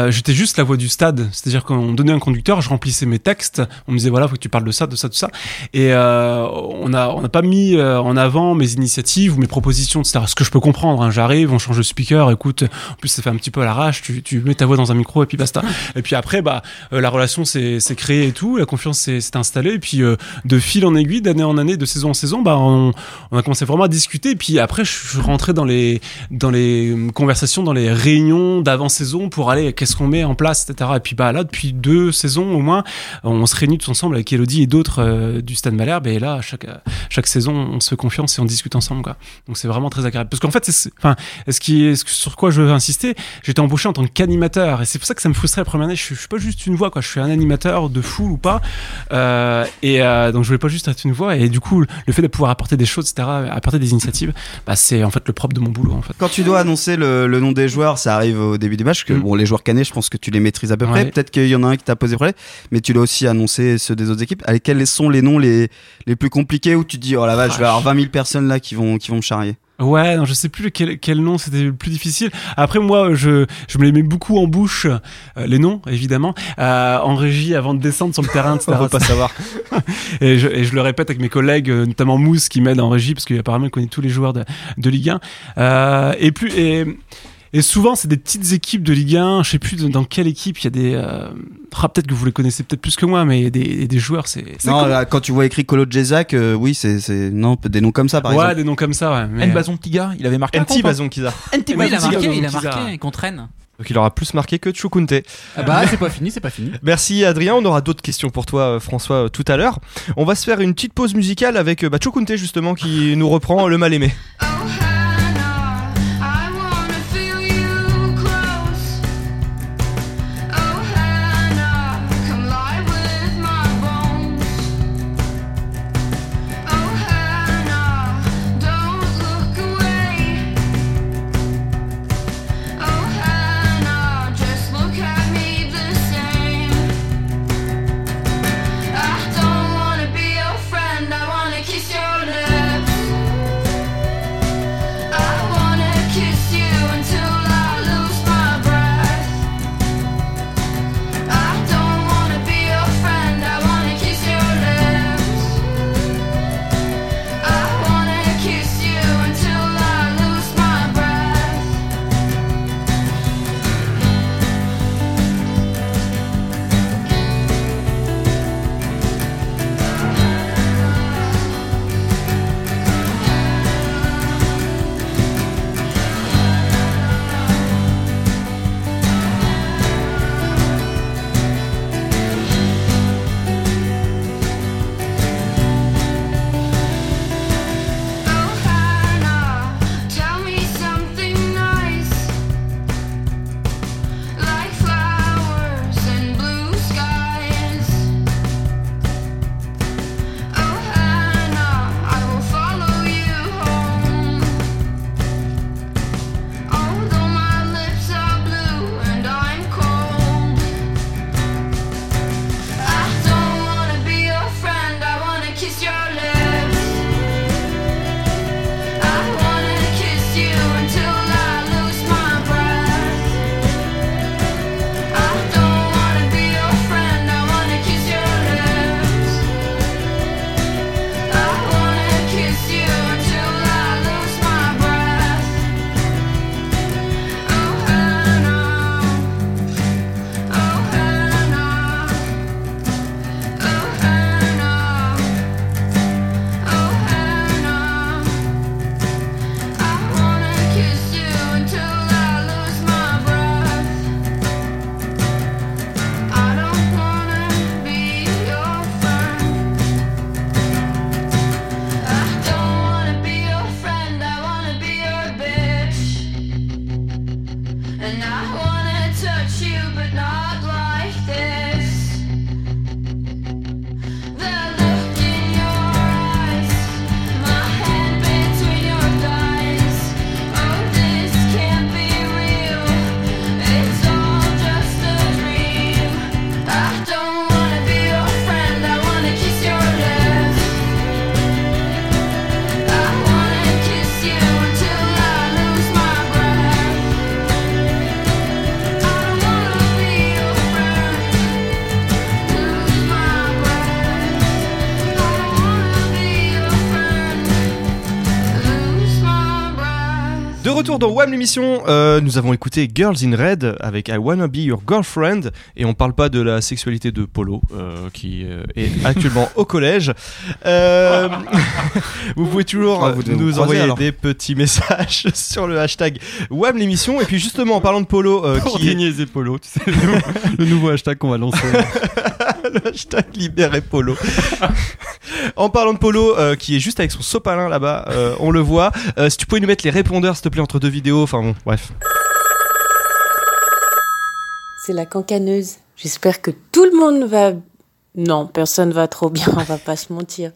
j'étais juste la voix du stade. C'est-à-dire qu'on donnait un conducteur, je remplissais mes textes, on me disait voilà, faut que tu parles de ça, de ça, de ça. Et on a on n'a pas mis en avant mes initiatives ou mes propositions, etc. Ce que je peux comprendre. hein. J'arrive, on change de speaker. Écoute, en plus ça fait un petit peu à l'arrache. Tu, tu mets ta voix dans un micro et puis basta. et puis après, bah euh, la relation s'est créée et tout, la confiance s'est installée. Et puis euh, de fil en aiguille, d'année en année, de saison en saison, bah on, on a commencé vraiment à discuter. Et puis après, je suis rentré dans les dans les euh, conversations, dans les réunions d'avant-saison pour aller qu'est-ce qu'on met en place, etc. Et puis bah là, depuis deux saisons au moins, on se réunit tous ensemble avec Elodie et d'autres euh, du Stade Malherbe. Et là, chaque chaque saison, on se fait confiance et on discute ensemble, quoi. Donc c'est vraiment très agréable. Parce qu'en fait, enfin, ce qui est, que- sur quoi je veux insister, j'étais embauché en tant qu'animateur et c'est pour ça que ça me frustrait la première année. Je, suis- je suis pas juste une voix, quoi. Je suis un animateur de fou ou pas. Euh, et euh, donc je voulais pas juste être une voix. Et du coup, le fait de pouvoir apporter des choses, etc., apporter des initiatives, bah c'est en fait le propre de mon boulot, en fait. Quand tu dois annoncer le, le nom des joueurs, ça arrive au début du match. Que, Mm. Bon, les joueurs canés, je pense que tu les maîtrises à peu près. Ouais. Peut-être qu'il y en a un qui t'a posé problème, mais tu dois aussi annoncer ceux des autres équipes. Quels sont les noms les, les plus compliqués où tu te dis, oh la vache, je vais avoir 20 000 personnes là qui vont, qui vont me charrier? Ouais, non, je sais plus quel, quel nom c'était le plus difficile. Après, moi, je, je me les mets beaucoup en bouche, euh, les noms, évidemment, euh, en régie avant de descendre sur le terrain, etc. On veut pas savoir. et, je, et je le répète avec mes collègues, euh, notamment Mousse qui m'aide en régie, parce qu'apparemment il connaît tous les joueurs de, de Ligue 1. Euh, et plus, et, et souvent, c'est des petites équipes de Ligue 1. Je sais plus dans quelle équipe il y a des. Euh... ah, peut-être que vous les connaissez peut-être plus que moi, mais il y a des, des joueurs, c'est. c'est Non, cool. là, quand tu vois écrit Colo Jezak, euh, oui, c'est, c'est, non, des noms comme ça par ouais, exemple. des noms comme ça, ouais. mais- N Bazon Tiga, il avait marqué hein. Bazon Kiza. NT Oui, il a Bazon marqué, il a marqué qu'on traîne. Donc il aura plus marqué que Chukunte. Ah bah, c'est pas fini, c'est pas fini. Merci Adrien, on aura d'autres questions pour toi euh, François euh, tout à l'heure. On va se faire une petite pause musicale avec euh, bah, Chukunte justement qui nous reprend le mal aimé. Retour dans WAM l'émission, euh, nous avons écouté Girls in Red avec I Wanna Be Your Girlfriend et on parle pas de la sexualité de Polo euh, qui euh, est actuellement au collège. Vous pouvez toujours Ah, vous nous croiser, envoyer alors. des petits messages sur le hashtag WAM l'émission et puis justement en parlant de Polo Pour qui est polos, tu sais, le, nouveau hashtag qu'on va lancer. le hashtag libéré Polo. En parlant de Polo, euh, qui est juste avec son sopalin là-bas, euh, on le voit. Euh, si tu pouvais nous mettre les répondeurs, s'il te plaît, entre deux vidéos. Enfin bon, bref. C'est la cancaneuse. J'espère que tout le monde va. Non, personne va trop bien, on va pas se mentir.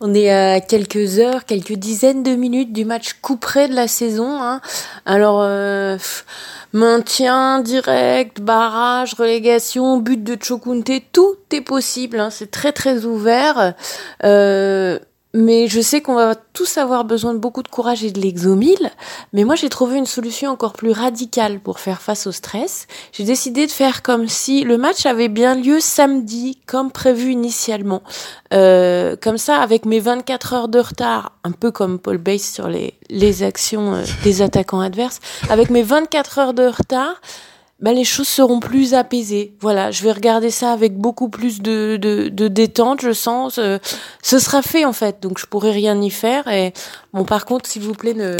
On est à quelques heures, quelques dizaines de minutes du match couperé de la saison. Hein. Alors, euh, maintien direct, barrage, relégation, but de Chokunte, tout est possible. Hein. C'est très très ouvert. Euh, mais je sais qu'on va tous avoir besoin de beaucoup de courage et de l'exomile. Mais moi, j'ai trouvé une solution encore plus radicale pour faire face au stress. J'ai décidé de faire comme si le match avait bien lieu samedi, comme prévu initialement. Euh, comme ça, avec mes 24 heures de retard, un peu comme Paul Bass sur les, actions euh, des attaquants adverses, avec mes 24 heures de retard, bah, les choses seront plus apaisées. Voilà, je vais regarder ça avec beaucoup plus de, de, de détente, je sens. Euh, ce sera fait en fait, donc je pourrai rien y faire. Et bon, par contre, s'il vous plaît, ne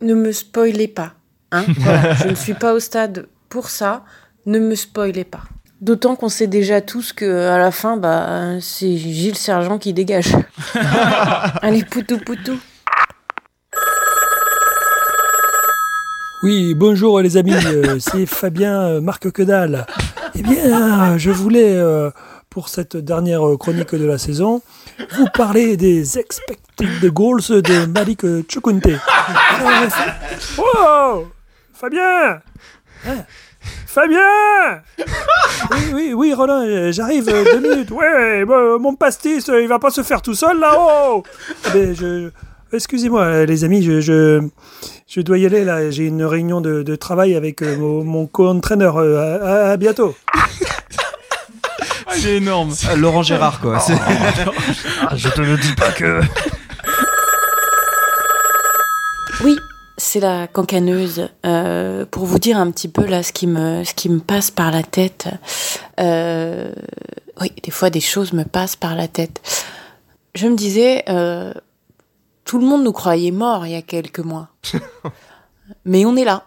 ne me spoilez pas. Hein voilà, je ne suis pas au stade pour ça. Ne me spoilez pas. D'autant qu'on sait déjà tous que à la fin, bah, c'est Gilles Sergent qui dégage. Allez, poutou poutou. Oui, bonjour les amis, euh, c'est Fabien euh, Marc Quedal. Eh bien, je voulais, euh, pour cette dernière chronique de la saison, vous parler des expected goals de Malik Chukunte. Oh Fabien Hein Fabien Oui, oui, oui, Roland, j'arrive deux minutes. Ouais, mon pastis, il va pas se faire tout seul là-haut Eh ben, je... Excusez-moi, euh, les amis, je, je, je dois y aller là. J'ai une réunion de, de travail avec euh, mon, mon co-entraîneur. euh, à, à- bientôt. C'est énorme. Ah, Laurent Gérard, quoi. C'est- je te le dis pas que. Oui, c'est la cancaneuse. Euh, pour vous dire un petit peu là ce qui me, ce qui me passe par la tête. Euh, oui, des fois des choses me passent par la tête. Je me disais, euh, tout le monde nous croyait morts il y a quelques mois, mais on est là.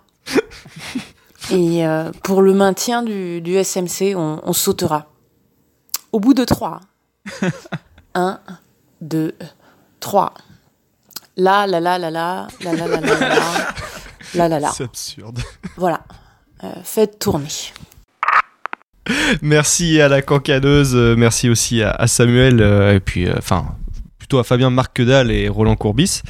Et euh, pour le maintien du, du SMC, on, on sautera. Au bout de trois. Un, deux, trois. Là, là, là, là, là, là, là, là, là, là, là, là, là, là. C'est absurde. Voilà. Euh, faites tourner. Merci à la cancaneuse, euh, merci aussi à, à Samuel, euh, et puis, enfin, plutôt à Fabien Marc Quedal et Roland Courbis.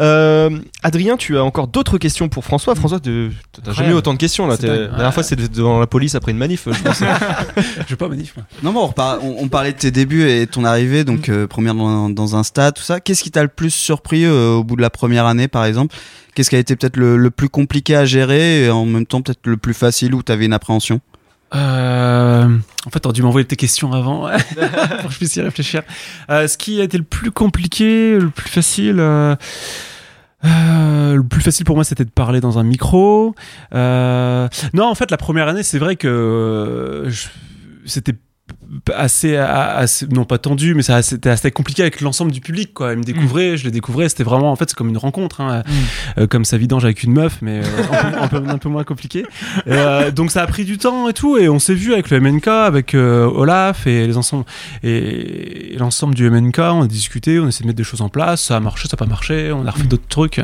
Euh, Adrien, tu as encore d'autres questions pour François. François, tu t'as jamais eu autant de questions là. La dernière fois, c'était devant la police après une manif, je pense. Je vais pas manif. moi. Non, bon, on, parlait de tes débuts et ton arrivée, donc euh, première dans, dans un stade, tout ça. Qu'est-ce qui t'a le plus surpris euh, au bout de la première année, par exemple? Qu'est-ce qui a été peut-être le, le plus compliqué à gérer et en même temps peut-être le plus facile où t'avais une appréhension? Euh, en fait, t'aurais dû m'envoyer tes questions avant pour que je puisse y réfléchir. Euh, ce qui a été le plus compliqué, le plus facile. euh, euh, le plus facile pour moi, c'était de parler dans un micro. Euh, non, en fait, la première année, c'est vrai que euh, je- c'était assez, assez non pas tendu mais ça c'était assez compliqué avec l'ensemble du public quoi. Ils me découvraient je les découvrais. C'était vraiment en fait c'est comme une rencontre hein, euh, comme ça vidange avec une meuf mais euh, un, peu, un, peu, un peu moins compliqué. Euh, donc ça a pris du temps et tout et on s'est vu avec le MNK avec euh, Olaf et les ensembles et, et l'ensemble du MNK on a discuté on a essayé de mettre des choses en place. Ça a marché ça a pas marché. On a refait d'autres trucs.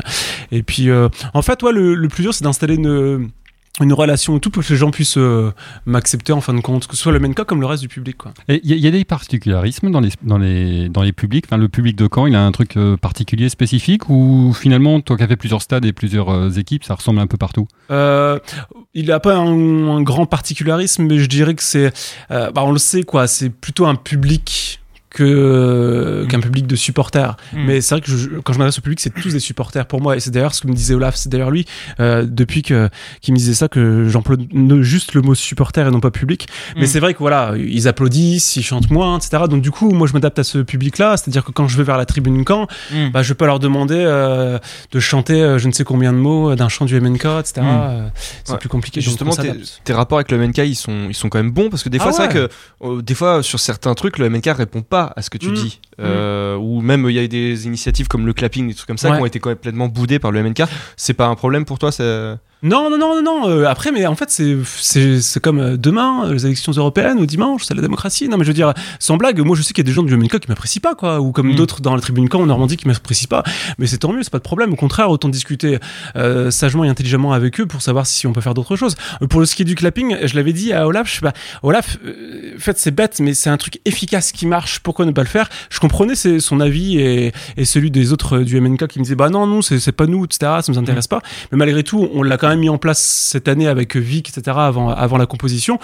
Et puis euh, en fait ouais, le, le plus dur c'est d'installer une une relation et tout pour que les gens puissent euh, m'accepter en fin de compte que ce soit le MNK comme le reste du public quoi. Il y, a- y a des particularismes dans les, dans les, dans les publics? Enfin, le public de Caen, il a un truc euh, particulier, spécifique, ou finalement, toi qui as fait plusieurs stades et plusieurs euh, équipes, ça ressemble un peu partout? Euh, il n'a pas un, un grand particularisme, mais je dirais que c'est, bah on le sait quoi, c'est plutôt un public que qu'un public de supporters. Mm. Mais c'est vrai que je- quand je m'adresse au public, c'est tous des supporters pour moi. Et c'est d'ailleurs ce que me disait Olaf. C'est d'ailleurs lui euh, depuis que qu'il me disait ça que j'emploie juste le mot supporter et non pas public. Mais Mm. c'est vrai que voilà, ils applaudissent, ils chantent moins, etc. Donc du coup, moi je m'adapte à ce public-là. C'est-à-dire que quand je vais vers la tribune camp, Mm. bah, je peux leur demander euh, de chanter euh, je ne sais combien de mots euh, d'un chant du MNK, etc. Euh, c'est Ouais. plus compliqué. Justement, tes, rapports avec le MNK, ils sont, ils sont quand même bons parce que des fois, Ah c'est vrai que euh, des fois, sur certains trucs, le MNK répond pas à ce que tu Mm. dis. Euh, Ou même il y a des initiatives comme le clapping, des trucs comme ça Ouais. qui ont été complètement boudées par le MNK. C'est pas un problème pour toi. Non, non, non, non, non. euh, après, mais en fait, c'est, c'est, c'est comme euh, demain, euh, les élections européennes, ou dimanche, c'est la démocratie. Non, mais je veux dire, sans blague, moi, je sais qu'il y a des gens du MNK qui m'apprécient pas, quoi, ou comme Mm. d'autres dans la tribune camp en Normandie qui m'apprécient pas. Mais c'est tant mieux, c'est pas de problème. Au contraire, autant discuter euh, sagement et intelligemment avec eux pour savoir si on peut faire d'autres choses. Euh, Pour le ski du clapping, je l'avais dit à Olaf, je sais pas, Olaf, euh, en fait, c'est bête, mais c'est un truc efficace qui marche. Pourquoi ne pas le faire? Je comprenais son avis et, et celui des autres du MNK qui me disaient, bah non, non, c'est, pas nous, etc. Ça nous intéresse pas. Mais malgré tout, on l'a quand même mis en place cette année avec Vic, etc. avant, avant la composition.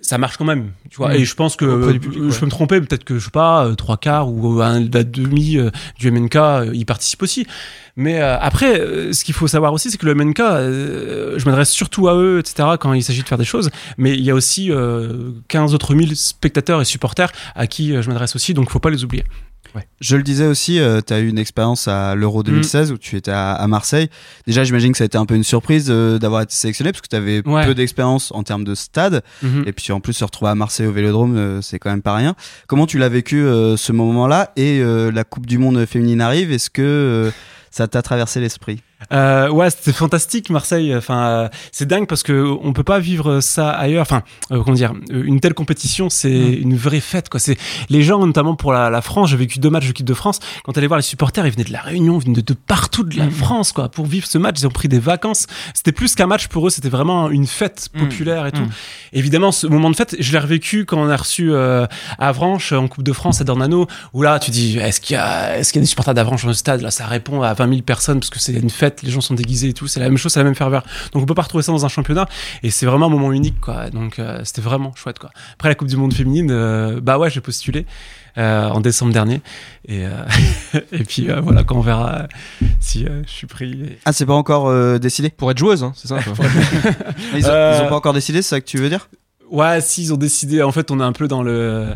Ça marche quand même, tu vois. Mm. Et je pense que euh, public, je ouais. peux me tromper, peut-être que je sais pas, euh, trois quarts ou un, la demi euh, du MNK euh, y participe aussi. Mais euh, après, euh, ce qu'il faut savoir aussi, c'est que le MNK, euh, je m'adresse surtout à eux, etc. quand il s'agit de faire des choses. Mais il y a aussi euh, 15 autres mille spectateurs et supporters à qui euh, je m'adresse aussi, donc faut pas les oublier. Je le disais aussi, tu as eu une expérience à l'Euro 2016 où tu étais à, à Marseille. Déjà, j'imagine que ça a été un peu une surprise euh, d'avoir été sélectionné parce que tu avais Ouais. peu d'expérience en termes de stade. Mhm. Et puis en plus, se retrouver à Marseille au Vélodrome, euh, c'est quand même pas rien. Comment tu l'as vécu euh, ce moment-là? Et euh, la Coupe du Monde féminine arrive, est-ce que euh, ça t'a traversé l'esprit? Euh, ouais, c'était fantastique Marseille. Enfin, euh, c'est dingue parce que on peut pas vivre ça ailleurs. Enfin, euh, comment dire, euh, une telle compétition, c'est une vraie fête. Quoi. C'est les gens, notamment pour la, la France. J'ai vécu deux matchs de l'équipe de France. Quand allais voir les supporters, ils venaient de la Réunion, ils venaient de, de partout de la France, quoi, pour vivre ce match. Ils ont pris des vacances. C'était plus qu'un match pour eux. C'était vraiment une fête populaire et tout. Évidemment, ce moment de fête, je l'ai revécu quand on a reçu euh, Avranches en Coupe de France à Dornano. Où là, tu dis, est-ce qu'il y a, est-ce qu'il y a des supporters d'Avranches dans le stade? Là, ça répond à 20 000 personnes parce que c'est une fête. Les gens sont déguisés et tout. C'est la même chose, c'est la même ferveur. Donc on peut pas retrouver ça dans un championnat. Et c'est vraiment un moment unique, quoi. Donc euh, c'était vraiment chouette, quoi. Après la Coupe du Monde féminine, euh, bah ouais, j'ai postulé. euh, en décembre dernier et, euh, et puis euh, voilà quand on verra si euh, je suis pris et- Ah, c'est pas encore euh, décidé? Pour être joueuse, hein, c'est ça quoi. ils, ont, Euh, ils ont pas encore décidé, c'est ça que tu veux dire? Ouais, si, ils ont décidé. En fait, on est un peu dans le.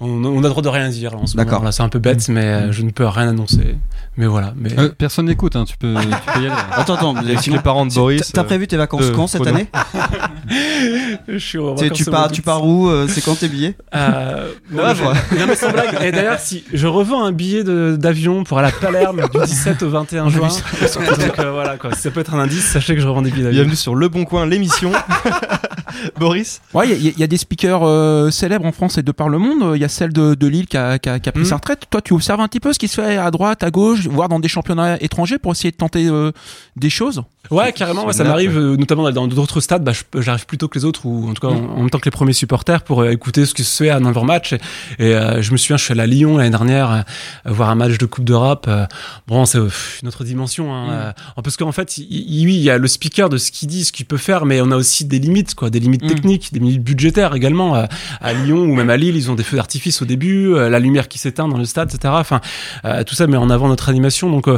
On, on a le droit de rien dire là, en ce D'accord. moment. Là, c'est un peu bête, mais euh, je ne peux rien annoncer. Mais voilà. Mais Euh, personne n'écoute, hein, tu, peux, tu peux y aller. Attends, attends. Avec sinon, les parents de Boris, T'as euh, prévu tes vacances de quand cette année? Je suis en Tu- au pars, tu pars où euh, C'est quand tes billets? Euh, non, Ouais, non, mais sans blague. Et d'ailleurs, si je revends un billet de- d'avion pour aller à Palerme du 17 au 21 juin, donc euh, voilà quoi. Si ça peut être un indice, sachez que je revends des billets d'avion. Bienvenue sur Le Bon Coin, l'émission. Boris Ouais, il y, a- il y a des speakers euh, célèbres en France et de par le monde. Il y a celle de, de Lille qui a, qui a- qui a pris Mhm. sa retraite. Toi, tu observes un petit peu ce qui se fait à droite, à gauche, voire dans des championnats étrangers pour essayer de tenter euh, des choses? Ouais, carrément, ouais, ça m'arrive, euh, notamment dans d'autres stades, bah, j'arrive plus tôt que les autres, ou en tout cas en, en même temps que les premiers supporters, pour euh, écouter ce qui se fait à un avant-match. Et, et, euh, je me souviens, je suis allé à Lyon l'année dernière, euh, voir un match de Coupe d'Europe. euh, bon, c'est une autre dimension. Hein, euh, parce qu'en fait, il- oui, il y a le speaker de ce qu'il dit, ce qu'il peut faire, mais on a aussi des limites, quoi, des limites Mm. techniques, des limites budgétaires également. euh, à Lyon ou même à Lille, ils ont des feux d'artifice au début, euh, la lumière qui s'éteint dans le stade, etc. Enfin, euh, tout ça met en avant notre animation. Donc,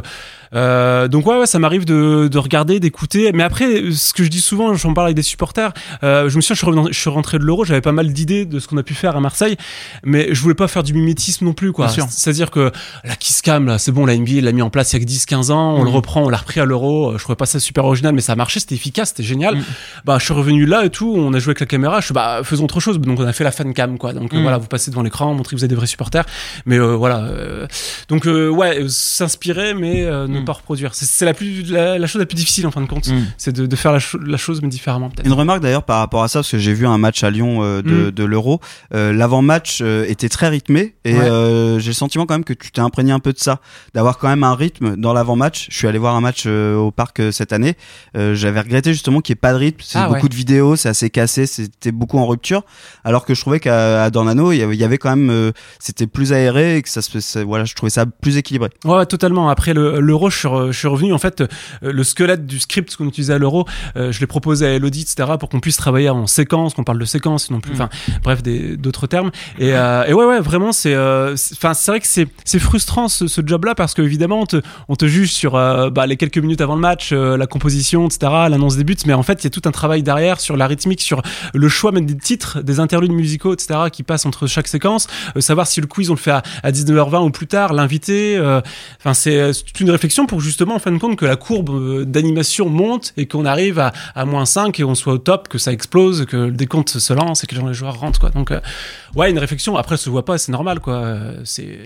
euh, euh, donc ouais, ouais ça m'arrive de, de regarder, d'écouter. Mais après, ce que je dis souvent, j'en parle avec des supporters. euh, je me souviens, je suis, revenu- je suis rentré de l'Euro, j'avais pas mal d'idées de ce qu'on a pu faire à Marseille, mais je voulais pas faire du mimétisme non plus, quoi. C'est-à-dire que la Kiss Cam, là, c'est bon, la NBA l'a mis en place il y a que 10-15 ans, on le Mhm. reprend, on l'a repris à l'Euro. Je trouvais pas ça super original, mais ça a marché, c'était efficace, c'était génial. Mhm. Bah, je suis revenu là et tout, on a joué avec la caméra. Je suis bah, faisons autre chose. Donc, on a fait la fan cam, quoi. Donc, euh, Mhm. voilà, vous passez devant l'écran, montrez que vous êtes des vrais supporters. Mais euh, voilà. euh, donc, euh, ouais, euh, s'inspirer, mais euh, ne pas reproduire. C'est- C'est la, plus, la, la chose la plus difficile, en fin de compte. Mhm. C'est de, de faire la, cho- la chose, mais différemment, peut-être. Une remarque d'ailleurs par rapport à ça, parce que j'ai vu un match à Lyon euh, de, Mm. de l'Euro. Euh, L'avant-match euh, était très rythmé et Ouais. euh, j'ai le sentiment quand même que tu t'es imprégné un peu de ça, d'avoir quand même un rythme dans l'avant-match. Je suis allé voir un match euh, au parc euh, cette année. Euh, J'avais regretté justement qu'il n'y ait pas de rythme. C'est Ah, beaucoup ouais. de vidéos, c'est assez cassé, c'était beaucoup en rupture. Alors que je trouvais qu'à à Dornano, il y avait- quand même, euh, c'était plus aéré et que ça se, ça- voilà, je trouvais ça plus équilibré. Ouais, totalement. Après le- l'euro, je, suis revenu. En fait, euh, le squelette du script qu'on utilisait à l'euro, euh, je l'ai proposé à Elodie, etc., pour qu'on puisse travailler en séquence, qu'on parle de séquence, non plus, enfin, bref, d'autres termes. Et, euh, et ouais, ouais, vraiment, c'est, enfin, c'est vrai que c'est, frustrant ce, ce job-là parce que évidemment, on te, on te juge sur euh, bah, les quelques minutes avant le match, euh, la composition, etc., l'annonce des buts, mais en fait, il y a tout un travail derrière sur la rythmique, sur le choix même des titres, des interludes musicaux, etc., qui passent entre chaque séquence, savoir si le quiz on le fait à, à 19h20 ou plus tard, l'invité. Enfin, c'est toute une réflexion pour justement en fin de compte que la courbe euh, d'animation monte et qu'on arrive à, à moins 5 et on soit au top, que ça explose, que le décompte se lance et que les joueurs rentrent, quoi. Donc, euh, ouais, une réflexion. Après, ça se voit pas, c'est normal, quoi. Euh, C'est,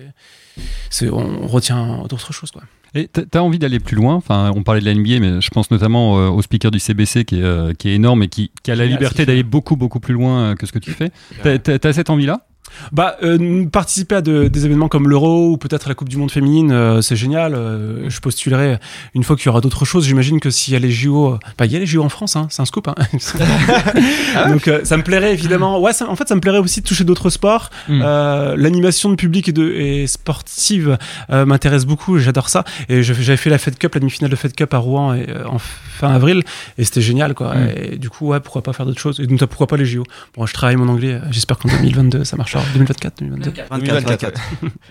c'est, on retient d'autres choses, quoi. Et t'as- t'as envie d'aller plus loin? Enfin, on parlait de la NBA, mais je pense notamment euh, au speaker du CBC qui est, euh, qui est énorme et qui, qui a la liberté d'aller beaucoup beaucoup plus loin que ce que tu fais. T'as- T'as t'as cette envie-là? Bah, euh, participer à de- des événements comme l'Euro ou peut-être la Coupe du Monde féminine, euh, c'est génial. Euh, je postulerai une fois qu'il y aura d'autres choses. J'imagine que s'il y a les JO, bah, il y a les JO en France, hein, c'est un scoop. Hein. Donc, euh, ça me plairait évidemment. Ouais, ça- en fait, ça me plairait aussi de toucher d'autres sports. Mm. Euh, L'animation de public et, de, et sportive m'intéresse beaucoup. J'adore ça. Et j'avais fait la Fed Cup, la demi-finale de Fed Cup à Rouen et, en fin avril, et c'était génial, quoi. Mm. Et du coup, ouais, pourquoi pas faire d'autres choses? Et donc, pourquoi pas les JO. Bon, je travaille mon anglais. J'espère qu'en 2022, ça marchera. 2024, 2022. 24, 24.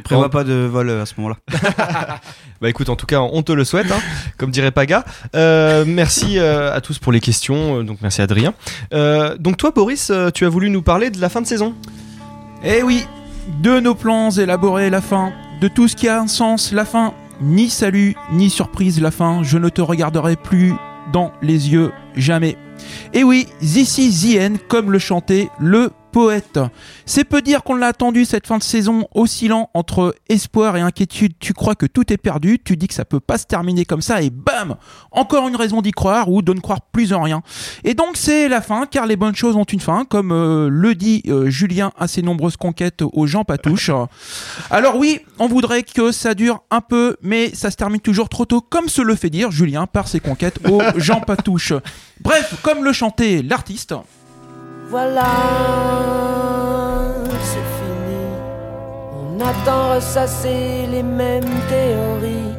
Prévois pas de vol euh, à ce moment-là. Bah écoute, en tout cas, on te le souhaite, hein, comme dirait Paga. Euh, merci euh, à tous pour les questions, donc merci Adrien. Euh, donc toi, Boris, tu as voulu nous parler de la fin de saison. Eh oui, de nos plans élaborés, la fin, de tout ce qui a un sens, la fin, ni salut, ni surprise, la fin, je ne te regarderai plus dans les yeux, jamais. Et oui, This is the end, comme le chantait le poète. C'est peu dire qu'on l'a attendu cette fin de saison, oscillant entre espoir et inquiétude. Tu crois que tout est perdu, tu dis que ça peut pas se terminer comme ça, et bam Encore une raison d'y croire ou de ne croire plus en rien. Et donc c'est la fin, car les bonnes choses ont une fin, comme euh, le dit euh, Julien à ses nombreuses conquêtes aux gens patouches. Alors oui, on voudrait que ça dure un peu, mais ça se termine toujours trop tôt, comme se le fait dire Julien par ses conquêtes aux gens patouches. Bref, comme le chantait l'artiste. Voilà, c'est fini. On attend ressasser les mêmes théories.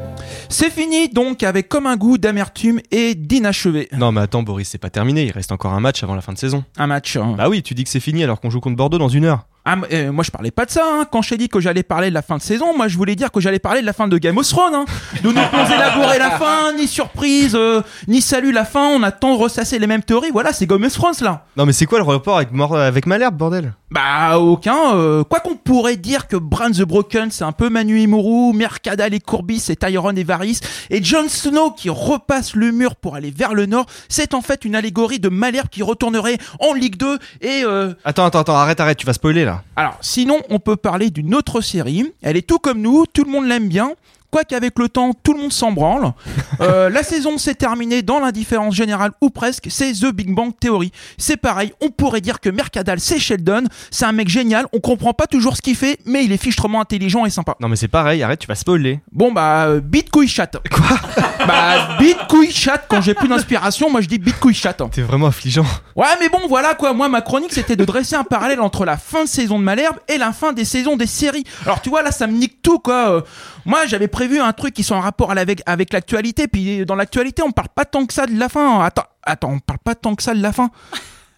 C'est fini donc avec comme un goût d'amertume et d'inachevé. Non mais attends, Boris, c'est pas terminé. Il reste encore un match avant la fin de saison. Un match. hein. Bah oui, tu dis que c'est fini alors qu'on joue contre Bordeaux dans une heure. Ah, euh, moi je parlais pas de ça, hein. quand je t'ai dit que j'allais parler de la fin de saison, moi je voulais dire que j'allais parler de la fin de Game of Thrones. Hein. Nous n'avons pas élaboré la fin, ni surprise, euh, ni salut la fin, on attend de ressasser les mêmes théories, voilà c'est Game of Thrones là. Non mais c'est quoi le rapport avec, avec Malherbe, bordel? Bah aucun, euh, quoi qu'on pourrait dire que Bran the Broken c'est un peu Manu Imoru, Mercadal et Courbis et Tyrone et Varys, et Jon Snow qui repasse le mur pour aller vers le nord, c'est en fait une allégorie de Malherbe qui retournerait en Ligue 2 et... Euh, Attends, attends, attends, arrête, arrête, tu vas spoiler là. Alors, sinon, on peut parler d'une autre série. Elle est tout comme nous, tout le monde l'aime bien. Quoiqu'avec le temps, tout le monde s'en branle. Euh, la saison s'est terminée dans l'indifférence générale ou presque. C'est The Big Bang Theory. C'est pareil, on pourrait dire que Mercadal, c'est Sheldon. C'est un mec génial. On comprend pas toujours ce qu'il fait, mais il est fichtrement intelligent et sympa. Non mais c'est pareil, arrête, tu vas spoiler. Bon bah, euh, bite couille chat. Quoi? Bah, bite couille chat. Quand j'ai plus d'inspiration, moi je dis bite couille chat. T'es vraiment affligeant. Ouais, mais bon, voilà quoi. Moi, ma chronique, c'était de dresser un parallèle entre la fin de saison de Malherbe et la fin des saisons des séries. Alors, tu vois, là, ça me nique tout, quoi. Euh, moi, j'avais prévu un truc qui soit en rapport avec, avec l'actualité. Puis, dans l'actualité, on parle pas tant que ça de la fin. Attends, attends, on parle pas tant que ça de la fin.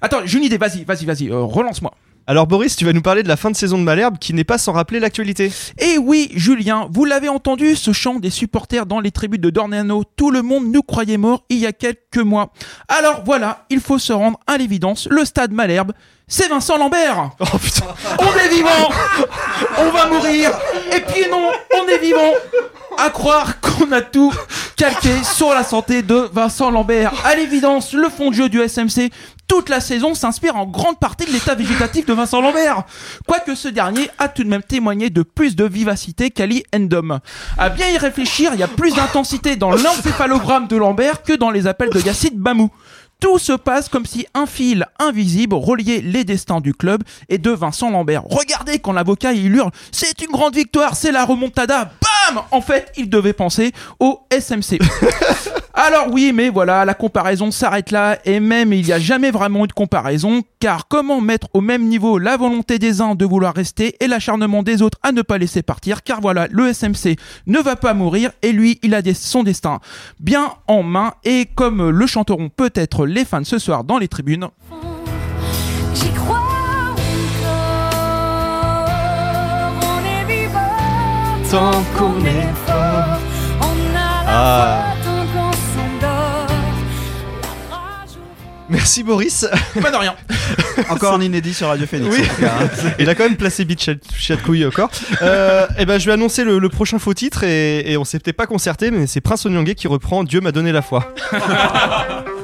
Attends, j'ai une idée. Vas-y, vas-y, vas-y. euh, relance-moi. Alors Boris, tu vas nous parler de la fin de saison de Malherbe qui n'est pas sans rappeler l'actualité. Et oui, Julien, vous l'avez entendu, ce chant des supporters dans les tribunes de Dornano, tout le monde nous croyait morts il y a quelques mois. Alors voilà, il faut se rendre à l'évidence, le stade Malherbe, c'est Vincent Lambert Oh putain On est vivant On va mourir Et puis non, on est vivant À croire qu'on a tout calqué sur la santé de Vincent Lambert. À l'évidence, le fond de jeu du SMC toute la saison s'inspire en grande partie de l'état végétatif de Vincent Lambert. Quoique ce dernier a tout de même témoigné de plus de vivacité qu'Ali Endom. À bien y réfléchir, il y a plus d'intensité dans l'encéphalogramme de Lambert que dans les appels de Yacine Bamou. Tout se passe comme si un fil invisible reliait les destins du club et de Vincent Lambert. Regardez quand l'avocat il hurle C'est une grande victoire, c'est la remontada. Bam! En fait, il devait penser au SMC. Alors oui, mais voilà, la comparaison s'arrête là, et même il n'y a jamais vraiment eu de comparaison, car comment mettre au même niveau la volonté des uns de vouloir rester et l'acharnement des autres à ne pas laisser partir, car voilà, le SMC ne va pas mourir, et lui, il a des- son destin bien en main, et comme le chanteront peut-être les fans ce soir dans les tribunes, J'y crois Tant qu'on est fort, on a la Ah. foi tant qu'on s'endort. Merci Boris. Pas de rien. Encore un inédit sur Radio Phoenix. Oui. cas, hein. Il a quand même placé Beat Chat Chat Couille encore. Euh, et ben je vais annoncer le, le prochain faux titre et, et on s'est peut-être pas concerté, mais c'est Prince Onyangé qui reprend Dieu m'a donné la foi.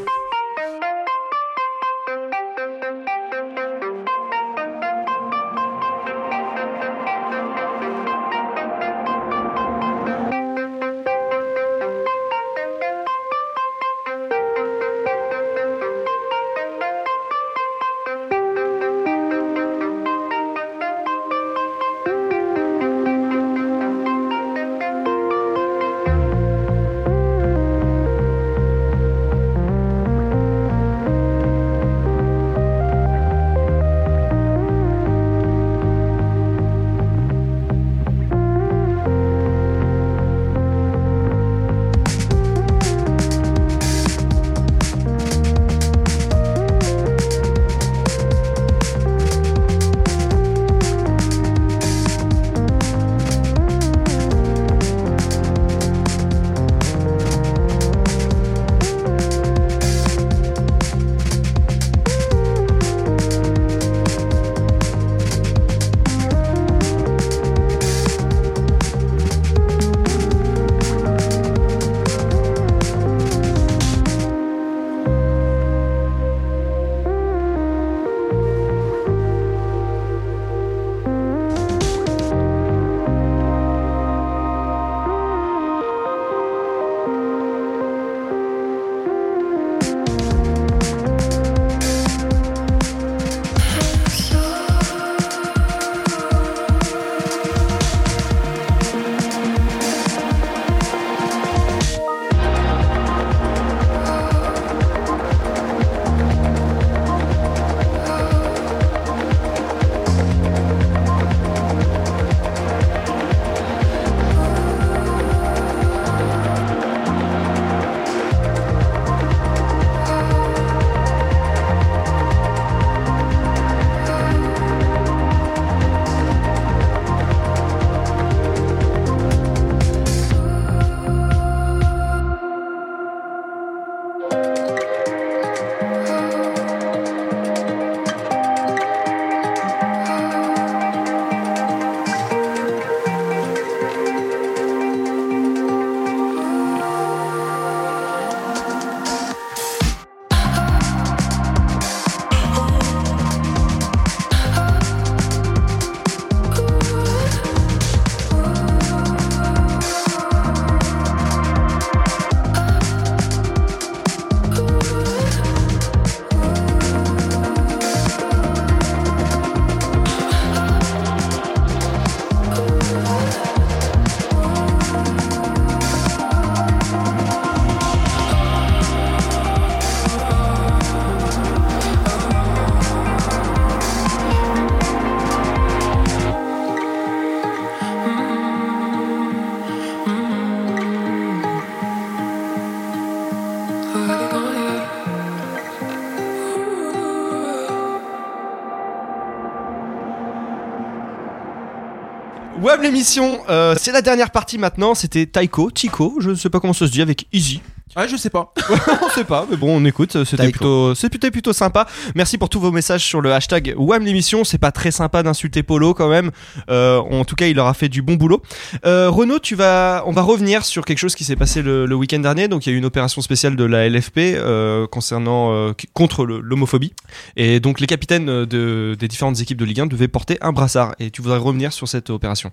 Euh, c'est la dernière partie maintenant. C'était Taiko, Chico, je ne sais pas comment ça se dit avec Easy. Ouais, je sais pas. on sait pas, mais bon, on écoute. C'était plutôt, c'est plutôt, sympa. Merci pour tous vos messages sur le hashtag WAM l'émission. C'est pas très sympa d'insulter Polo quand même. Euh, en tout cas, il leur a fait du bon boulot. Euh, Renaud, tu vas, on va revenir sur quelque chose qui s'est passé le, le week-end dernier. Donc, il y a eu une opération spéciale de la LFP euh, concernant contre l'homophobie. Et donc, les capitaines de, des différentes équipes de Ligue 1 devaient porter un brassard. Et tu voudrais revenir sur cette opération?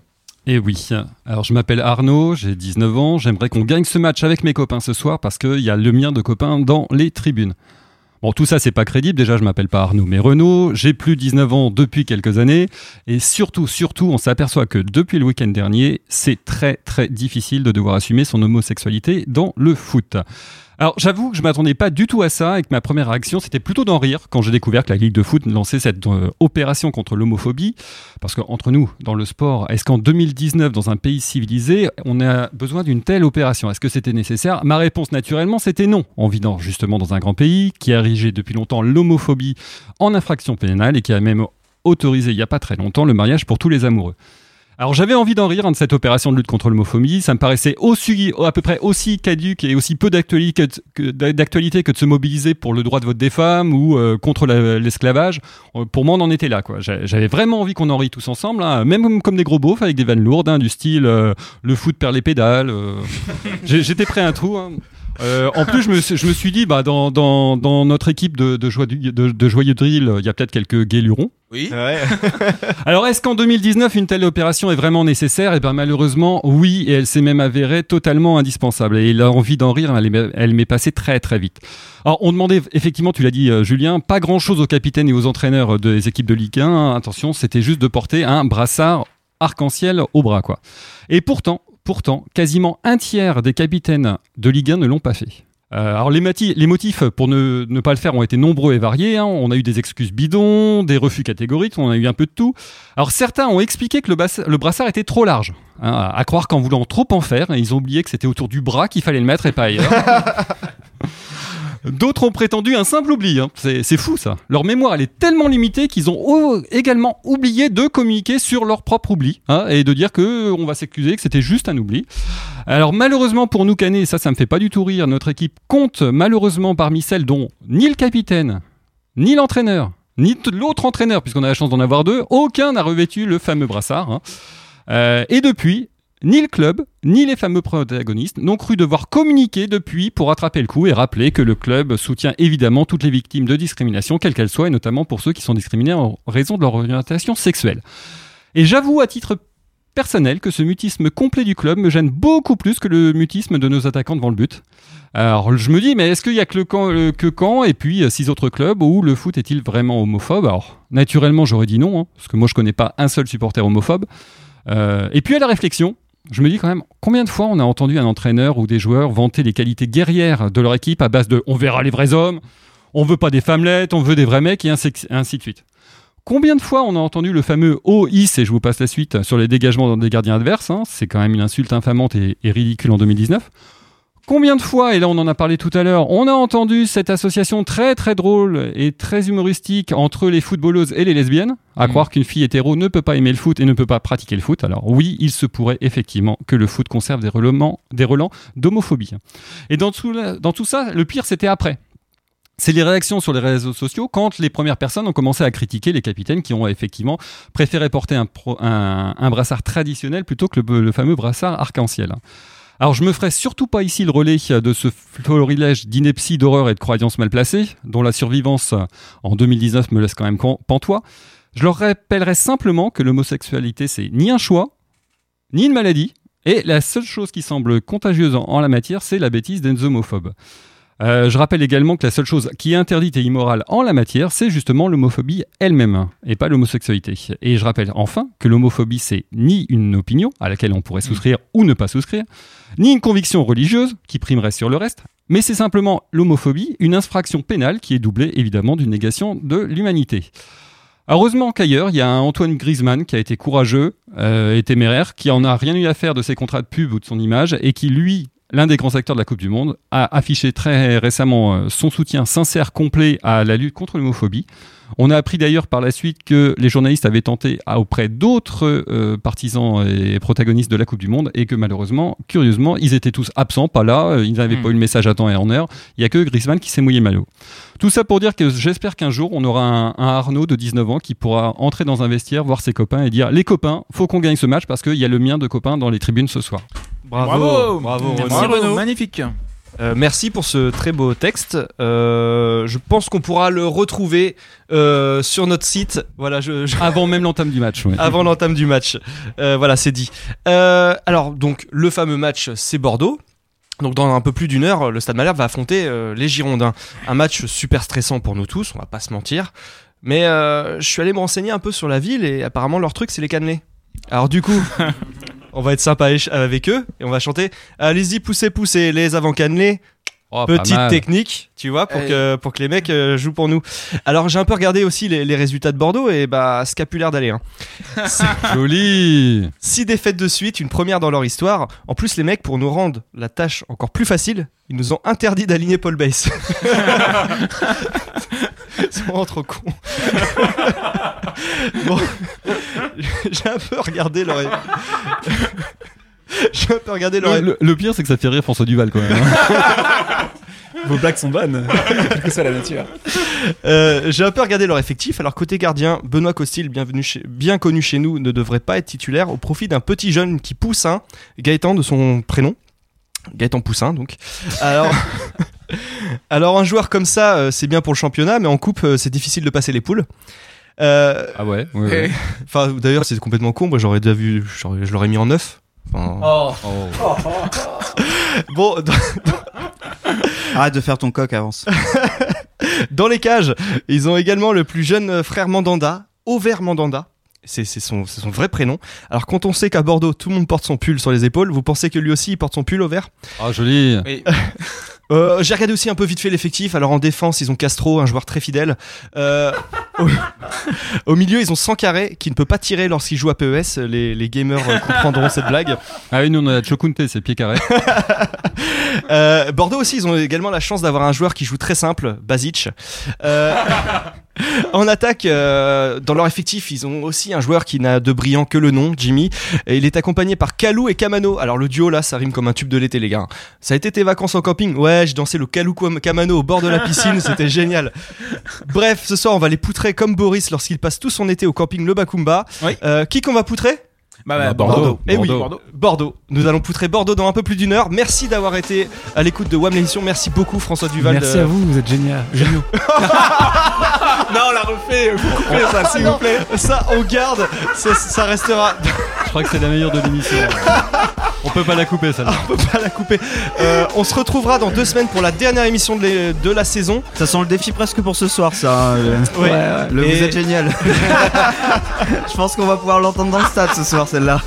Et oui. Alors, je m'appelle Arnaud, j'ai 19 ans. J'aimerais qu'on gagne ce match avec mes copains ce soir parce qu'il y a le mien de copains dans les tribunes. Bon, tout ça, c'est pas crédible. Déjà, je m'appelle pas Arnaud, mais Renaud. J'ai plus 19 ans depuis quelques années. Et surtout, surtout, on s'aperçoit que depuis le week-end dernier, c'est très, très difficile de devoir assumer son homosexualité dans le foot. Alors j'avoue que je m'attendais pas du tout à ça et que ma première réaction c'était plutôt d'en rire quand j'ai découvert que la Ligue de foot lançait cette euh, opération contre l'homophobie. Parce que entre nous, dans le sport, est-ce qu'en 2019, dans un pays civilisé, on a besoin d'une telle opération? Est-ce que c'était nécessaire? Ma réponse naturellement c'était non. En vivant justement dans un grand pays qui a érigé depuis longtemps l'homophobie en infraction pénale et qui a même autorisé il n'y a pas très longtemps le mariage pour tous les amoureux. Alors j'avais envie d'en rire hein, de cette opération de lutte contre l'homophobie. Ça me paraissait aussi, à peu près aussi caduque et aussi peu d'actualité que, que- d'actualité que de se mobiliser pour le droit de vote des femmes ou euh, contre la- l'esclavage. Euh, Pour moi, on en était là. quoi. J'a- J'avais vraiment envie qu'on en rie tous ensemble, hein, même comme, des gros beaufs avec des vannes lourdes, hein, du style euh, le foot perd les pédales. euh. J'étais prêt à un trou. Hein. Euh, en plus, je me, suis- je me suis dit, bah, dans, dans, dans notre équipe de, de, joie- de, de joyeux drill, il y a peut-être quelques gays lurons. Oui. Alors, est-ce qu'en 2019, une telle opération est vraiment nécessaire? Eh bien, malheureusement, oui, et elle s'est même avérée totalement indispensable. Et l'envie d'en rire, elle, est- elle m'est passée très, très vite. Alors, on demandait, effectivement, tu l'as dit, euh, Julien, pas grand-chose aux capitaines et aux entraîneurs des équipes de Ligue 1. Attention, c'était juste de porter un brassard arc-en-ciel au bras, quoi. Et pourtant, pourtant, quasiment un tiers des capitaines de Ligue 1 ne l'ont pas fait. Euh, alors les, motifs pour ne, pas le faire ont été nombreux et variés. hein. On a eu des excuses bidons, des refus catégoriques, on a eu un peu de tout. Alors certains ont expliqué que le brassard était trop large. hein, à à croire qu'en voulant trop en faire, ils ont oublié que c'était autour du bras qu'il fallait le mettre et pas ailleurs. D'autres ont prétendu un simple oubli. hein. C'est fou ça. Leur mémoire elle est tellement limitée qu'ils ont également oublié de communiquer sur leur propre oubli hein, et de dire que on va s'excuser, que c'était juste un oubli. Alors malheureusement pour nous Canet, ça ça me fait pas du tout rire. Notre équipe compte malheureusement parmi celles dont ni le capitaine, ni l'entraîneur, ni l'autre entraîneur, puisqu'on a la chance d'en avoir deux, aucun n'a revêtu le fameux brassard. hein. Euh, et depuis, ni le club, ni les fameux protagonistes n'ont cru devoir communiquer depuis pour rattraper le coup et rappeler que le club soutient évidemment toutes les victimes de discrimination, quelles qu'elles soient, et notamment pour ceux qui sont discriminés en raison de leur orientation sexuelle. Et j'avoue à titre personnel que ce mutisme complet du club me gêne beaucoup plus que le mutisme de nos attaquants devant le but. Alors je me dis, mais est-ce qu'il y a que le camp, Caen et puis euh, six autres clubs où le foot est-il vraiment homophobe? Alors naturellement j'aurais dit non, hein, parce que moi je connais pas un seul supporter homophobe. Euh, et puis à la réflexion, je me dis quand même, combien de fois on a entendu un entraîneur ou des joueurs vanter les qualités guerrières de leur équipe à base de on verra les vrais hommes, on veut pas des femmelettes, on veut des vrais mecs et ainsi, de suite. Combien de fois on a entendu le fameux OIS, et je vous passe la suite, sur les dégagements des gardiens adverses, hein, c'est quand même une insulte infamante et ridicule en 2019. Combien de fois, et là on en a parlé tout à l'heure, on a entendu cette association très très drôle et très humoristique entre les footballeuses et les lesbiennes, à croire qu'une fille hétéro ne peut pas aimer le foot et ne peut pas pratiquer le foot. Alors oui, il se pourrait effectivement que le foot conserve des relents, des relents d'homophobie. Et dans tout, la- dans tout ça, le pire c'était après. C'est les réactions sur les réseaux sociaux quand les premières personnes ont commencé à critiquer les capitaines qui ont effectivement préféré porter un, pro- un- un brassard traditionnel plutôt que le, le fameux brassard arc-en-ciel. Alors je me ferai surtout pas ici le relais de ce florilège d'inepties, d'horreur et de croyances mal placées, dont la survivance en 2019 me laisse quand même pantois. Je leur rappellerai simplement que l'homosexualité c'est ni un choix, ni une maladie, et la seule chose qui semble contagieuse en, en la matière, c'est la bêtise des homophobes. Euh, je rappelle également que la seule chose qui est interdite et immorale en la matière, c'est justement l'homophobie elle-même, et pas l'homosexualité. Et je rappelle enfin que l'homophobie, c'est ni une opinion à laquelle on pourrait souscrire ou ne pas souscrire, ni une conviction religieuse qui primerait sur le reste, mais c'est simplement l'homophobie, une infraction pénale qui est doublée évidemment d'une négation de l'humanité. Heureusement qu'ailleurs, il y a un Antoine Griezmann qui a été courageux euh, et téméraire, qui en a rien eu à faire de ses contrats de pub ou de son image, et qui, lui, l'un des grands acteurs de la Coupe du Monde, a affiché très récemment euh, son soutien sincère, complet à la lutte contre l'homophobie. On a appris d'ailleurs par la suite que les journalistes avaient tenté auprès d'autres euh, partisans et protagonistes de la Coupe du Monde et que malheureusement, curieusement, ils étaient tous absents, pas là, euh, ils n'avaient Hmm. pas eu le message à temps et en heure. Il y a que Griezmann qui s'est mouillé maillot. Tout ça pour dire que j'espère qu'un jour on aura un, un Arnaud de 19 ans qui pourra entrer dans un vestiaire, voir ses copains et dire les copains, faut qu'on gagne ce match parce qu'il y a le mien de copains dans les tribunes ce soir. Bravo, bravo, Merci Renaud. Renaud. Magnifique. Euh, merci pour ce très beau texte. Euh, je pense qu'on pourra le retrouver euh, sur notre site. Voilà, je, je- Avant même l'entame du match. ouais. avant l'entame du match. Euh, voilà, c'est dit. Euh, alors, donc, le fameux match, c'est Bordeaux. Donc, dans un peu plus d'une heure, le Stade Malherbe va affronter euh, les Girondins. Un match super stressant pour nous tous, on va pas se mentir. Mais euh, je suis allé me renseigner un peu sur la ville et apparemment, leur truc, c'est les cannelés. Alors, du coup, on va être sympa avec eux et on va chanter Allez-y, poussez, poussez les avant cannelés. Oh, Petite technique, tu vois, pour Eh. que, pour que les mecs euh, jouent pour nous. Alors j'ai un peu regardé aussi les, les résultats de Bordeaux et bah scapulaire d'aller. Hein. Joli. Six défaites de suite, une première dans leur histoire. En plus, les mecs, pour nous rendre la tâche encore plus facile, ils nous ont interdit d'aligner Paul Bass. ils sont vraiment trop cons. bon, j'ai un peu regardé leur. j'ai un peu regardé leur. Le, le- le pire, c'est que ça fait rire François Duval quand même. hein. Vos blagues sont bonnes, quelle que soit la nature. Euh, J'ai un peu regardé leur effectif. Alors côté gardien, Benoît Costil, bienvenu chez- bien connu chez nous, ne devrait pas être titulaire au profit d'un petit jeune qui pousse un Gaëtan de son prénom. Gaëtan Poussin donc. Alors, alors un joueur comme ça, euh, c'est bien pour le championnat, mais en coupe, euh, c'est difficile de passer les poules. Euh, ah ouais, ouais, ouais. Enfin, d'ailleurs, c'est complètement con. Moi, j'aurais déjà vu, je l'aurais mis en neuf. Enfin, Oh. Bon, dans, Arrête de faire ton coq, avance. dans les cages, ils ont également le plus jeune frère Mandanda, Auvert Mandanda. C'est son, vrai prénom. Alors quand on sait qu'à Bordeaux, tout le monde porte son pull sur les épaules, vous pensez que lui aussi il porte son pull au vert Ah, joli. Euh, J'ai regardé aussi un peu vite fait l'effectif. Alors en défense, ils ont Castro, un joueur très fidèle. Euh, au, au milieu, ils ont Sankaré, qui ne peut pas tirer lorsqu'il joue à PES. Les, les gamers euh, comprendront cette blague. Ah oui, nous on a Chokunte, c'est pied carré. Bordeaux aussi, ils ont également la chance d'avoir un joueur qui joue très simple, Basic. En attaque, euh, dans leur effectif, ils ont aussi un joueur qui n'a de brillant que le nom, Jimmy. Et il est accompagné par Kalou et Kamano. Alors le duo là, ça rime comme un tube de l'été, les gars. Ça a été tes vacances en camping? Ouais, j'ai dansé le Kalou Kamano au bord de la piscine, c'était génial. Bref, ce soir, on va les poutrer comme Boris lorsqu'il passe tout son été au camping Le Bakumba. Euh, qui qu'on va poutrer? Bah, bah, Bordeaux. Bordeaux. Eh oui, Bordeaux. Nous allons poutrer Bordeaux dans un peu plus d'une heure. Merci d'avoir été à l'écoute de WAM l'émission. Merci beaucoup François Duval. Merci de- à vous, vous êtes génial. géniaux. Non, on l'a refait. Vous coupez ça, s'il vous plaît. Ça, on garde. Ça, ça restera. Je crois que c'est la meilleure de l'émission. On peut pas la couper, ça. on peut pas la couper. Euh, on se retrouvera dans deux semaines pour la dernière émission de, les- de la saison. Ça sent le défi presque pour ce soir, ça. hein, le- Ouais. Le Et- vous êtes génial. Je pense qu'on va pouvoir l'entendre dans le stade ce soir, celle-là.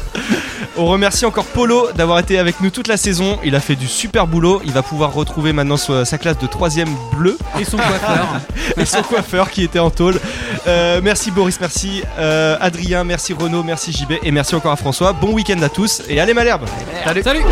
On remercie encore Polo d'avoir été avec nous toute la saison. Il a fait du super boulot. Il va pouvoir retrouver maintenant sa, classe de 3ème bleu. Et son coiffeur. et son coiffeur qui était en tôle. Euh, merci Boris, merci euh, Adrien, merci Renaud, merci JB et merci encore à François. Bon week-end à tous et allez Malherbe. Salut.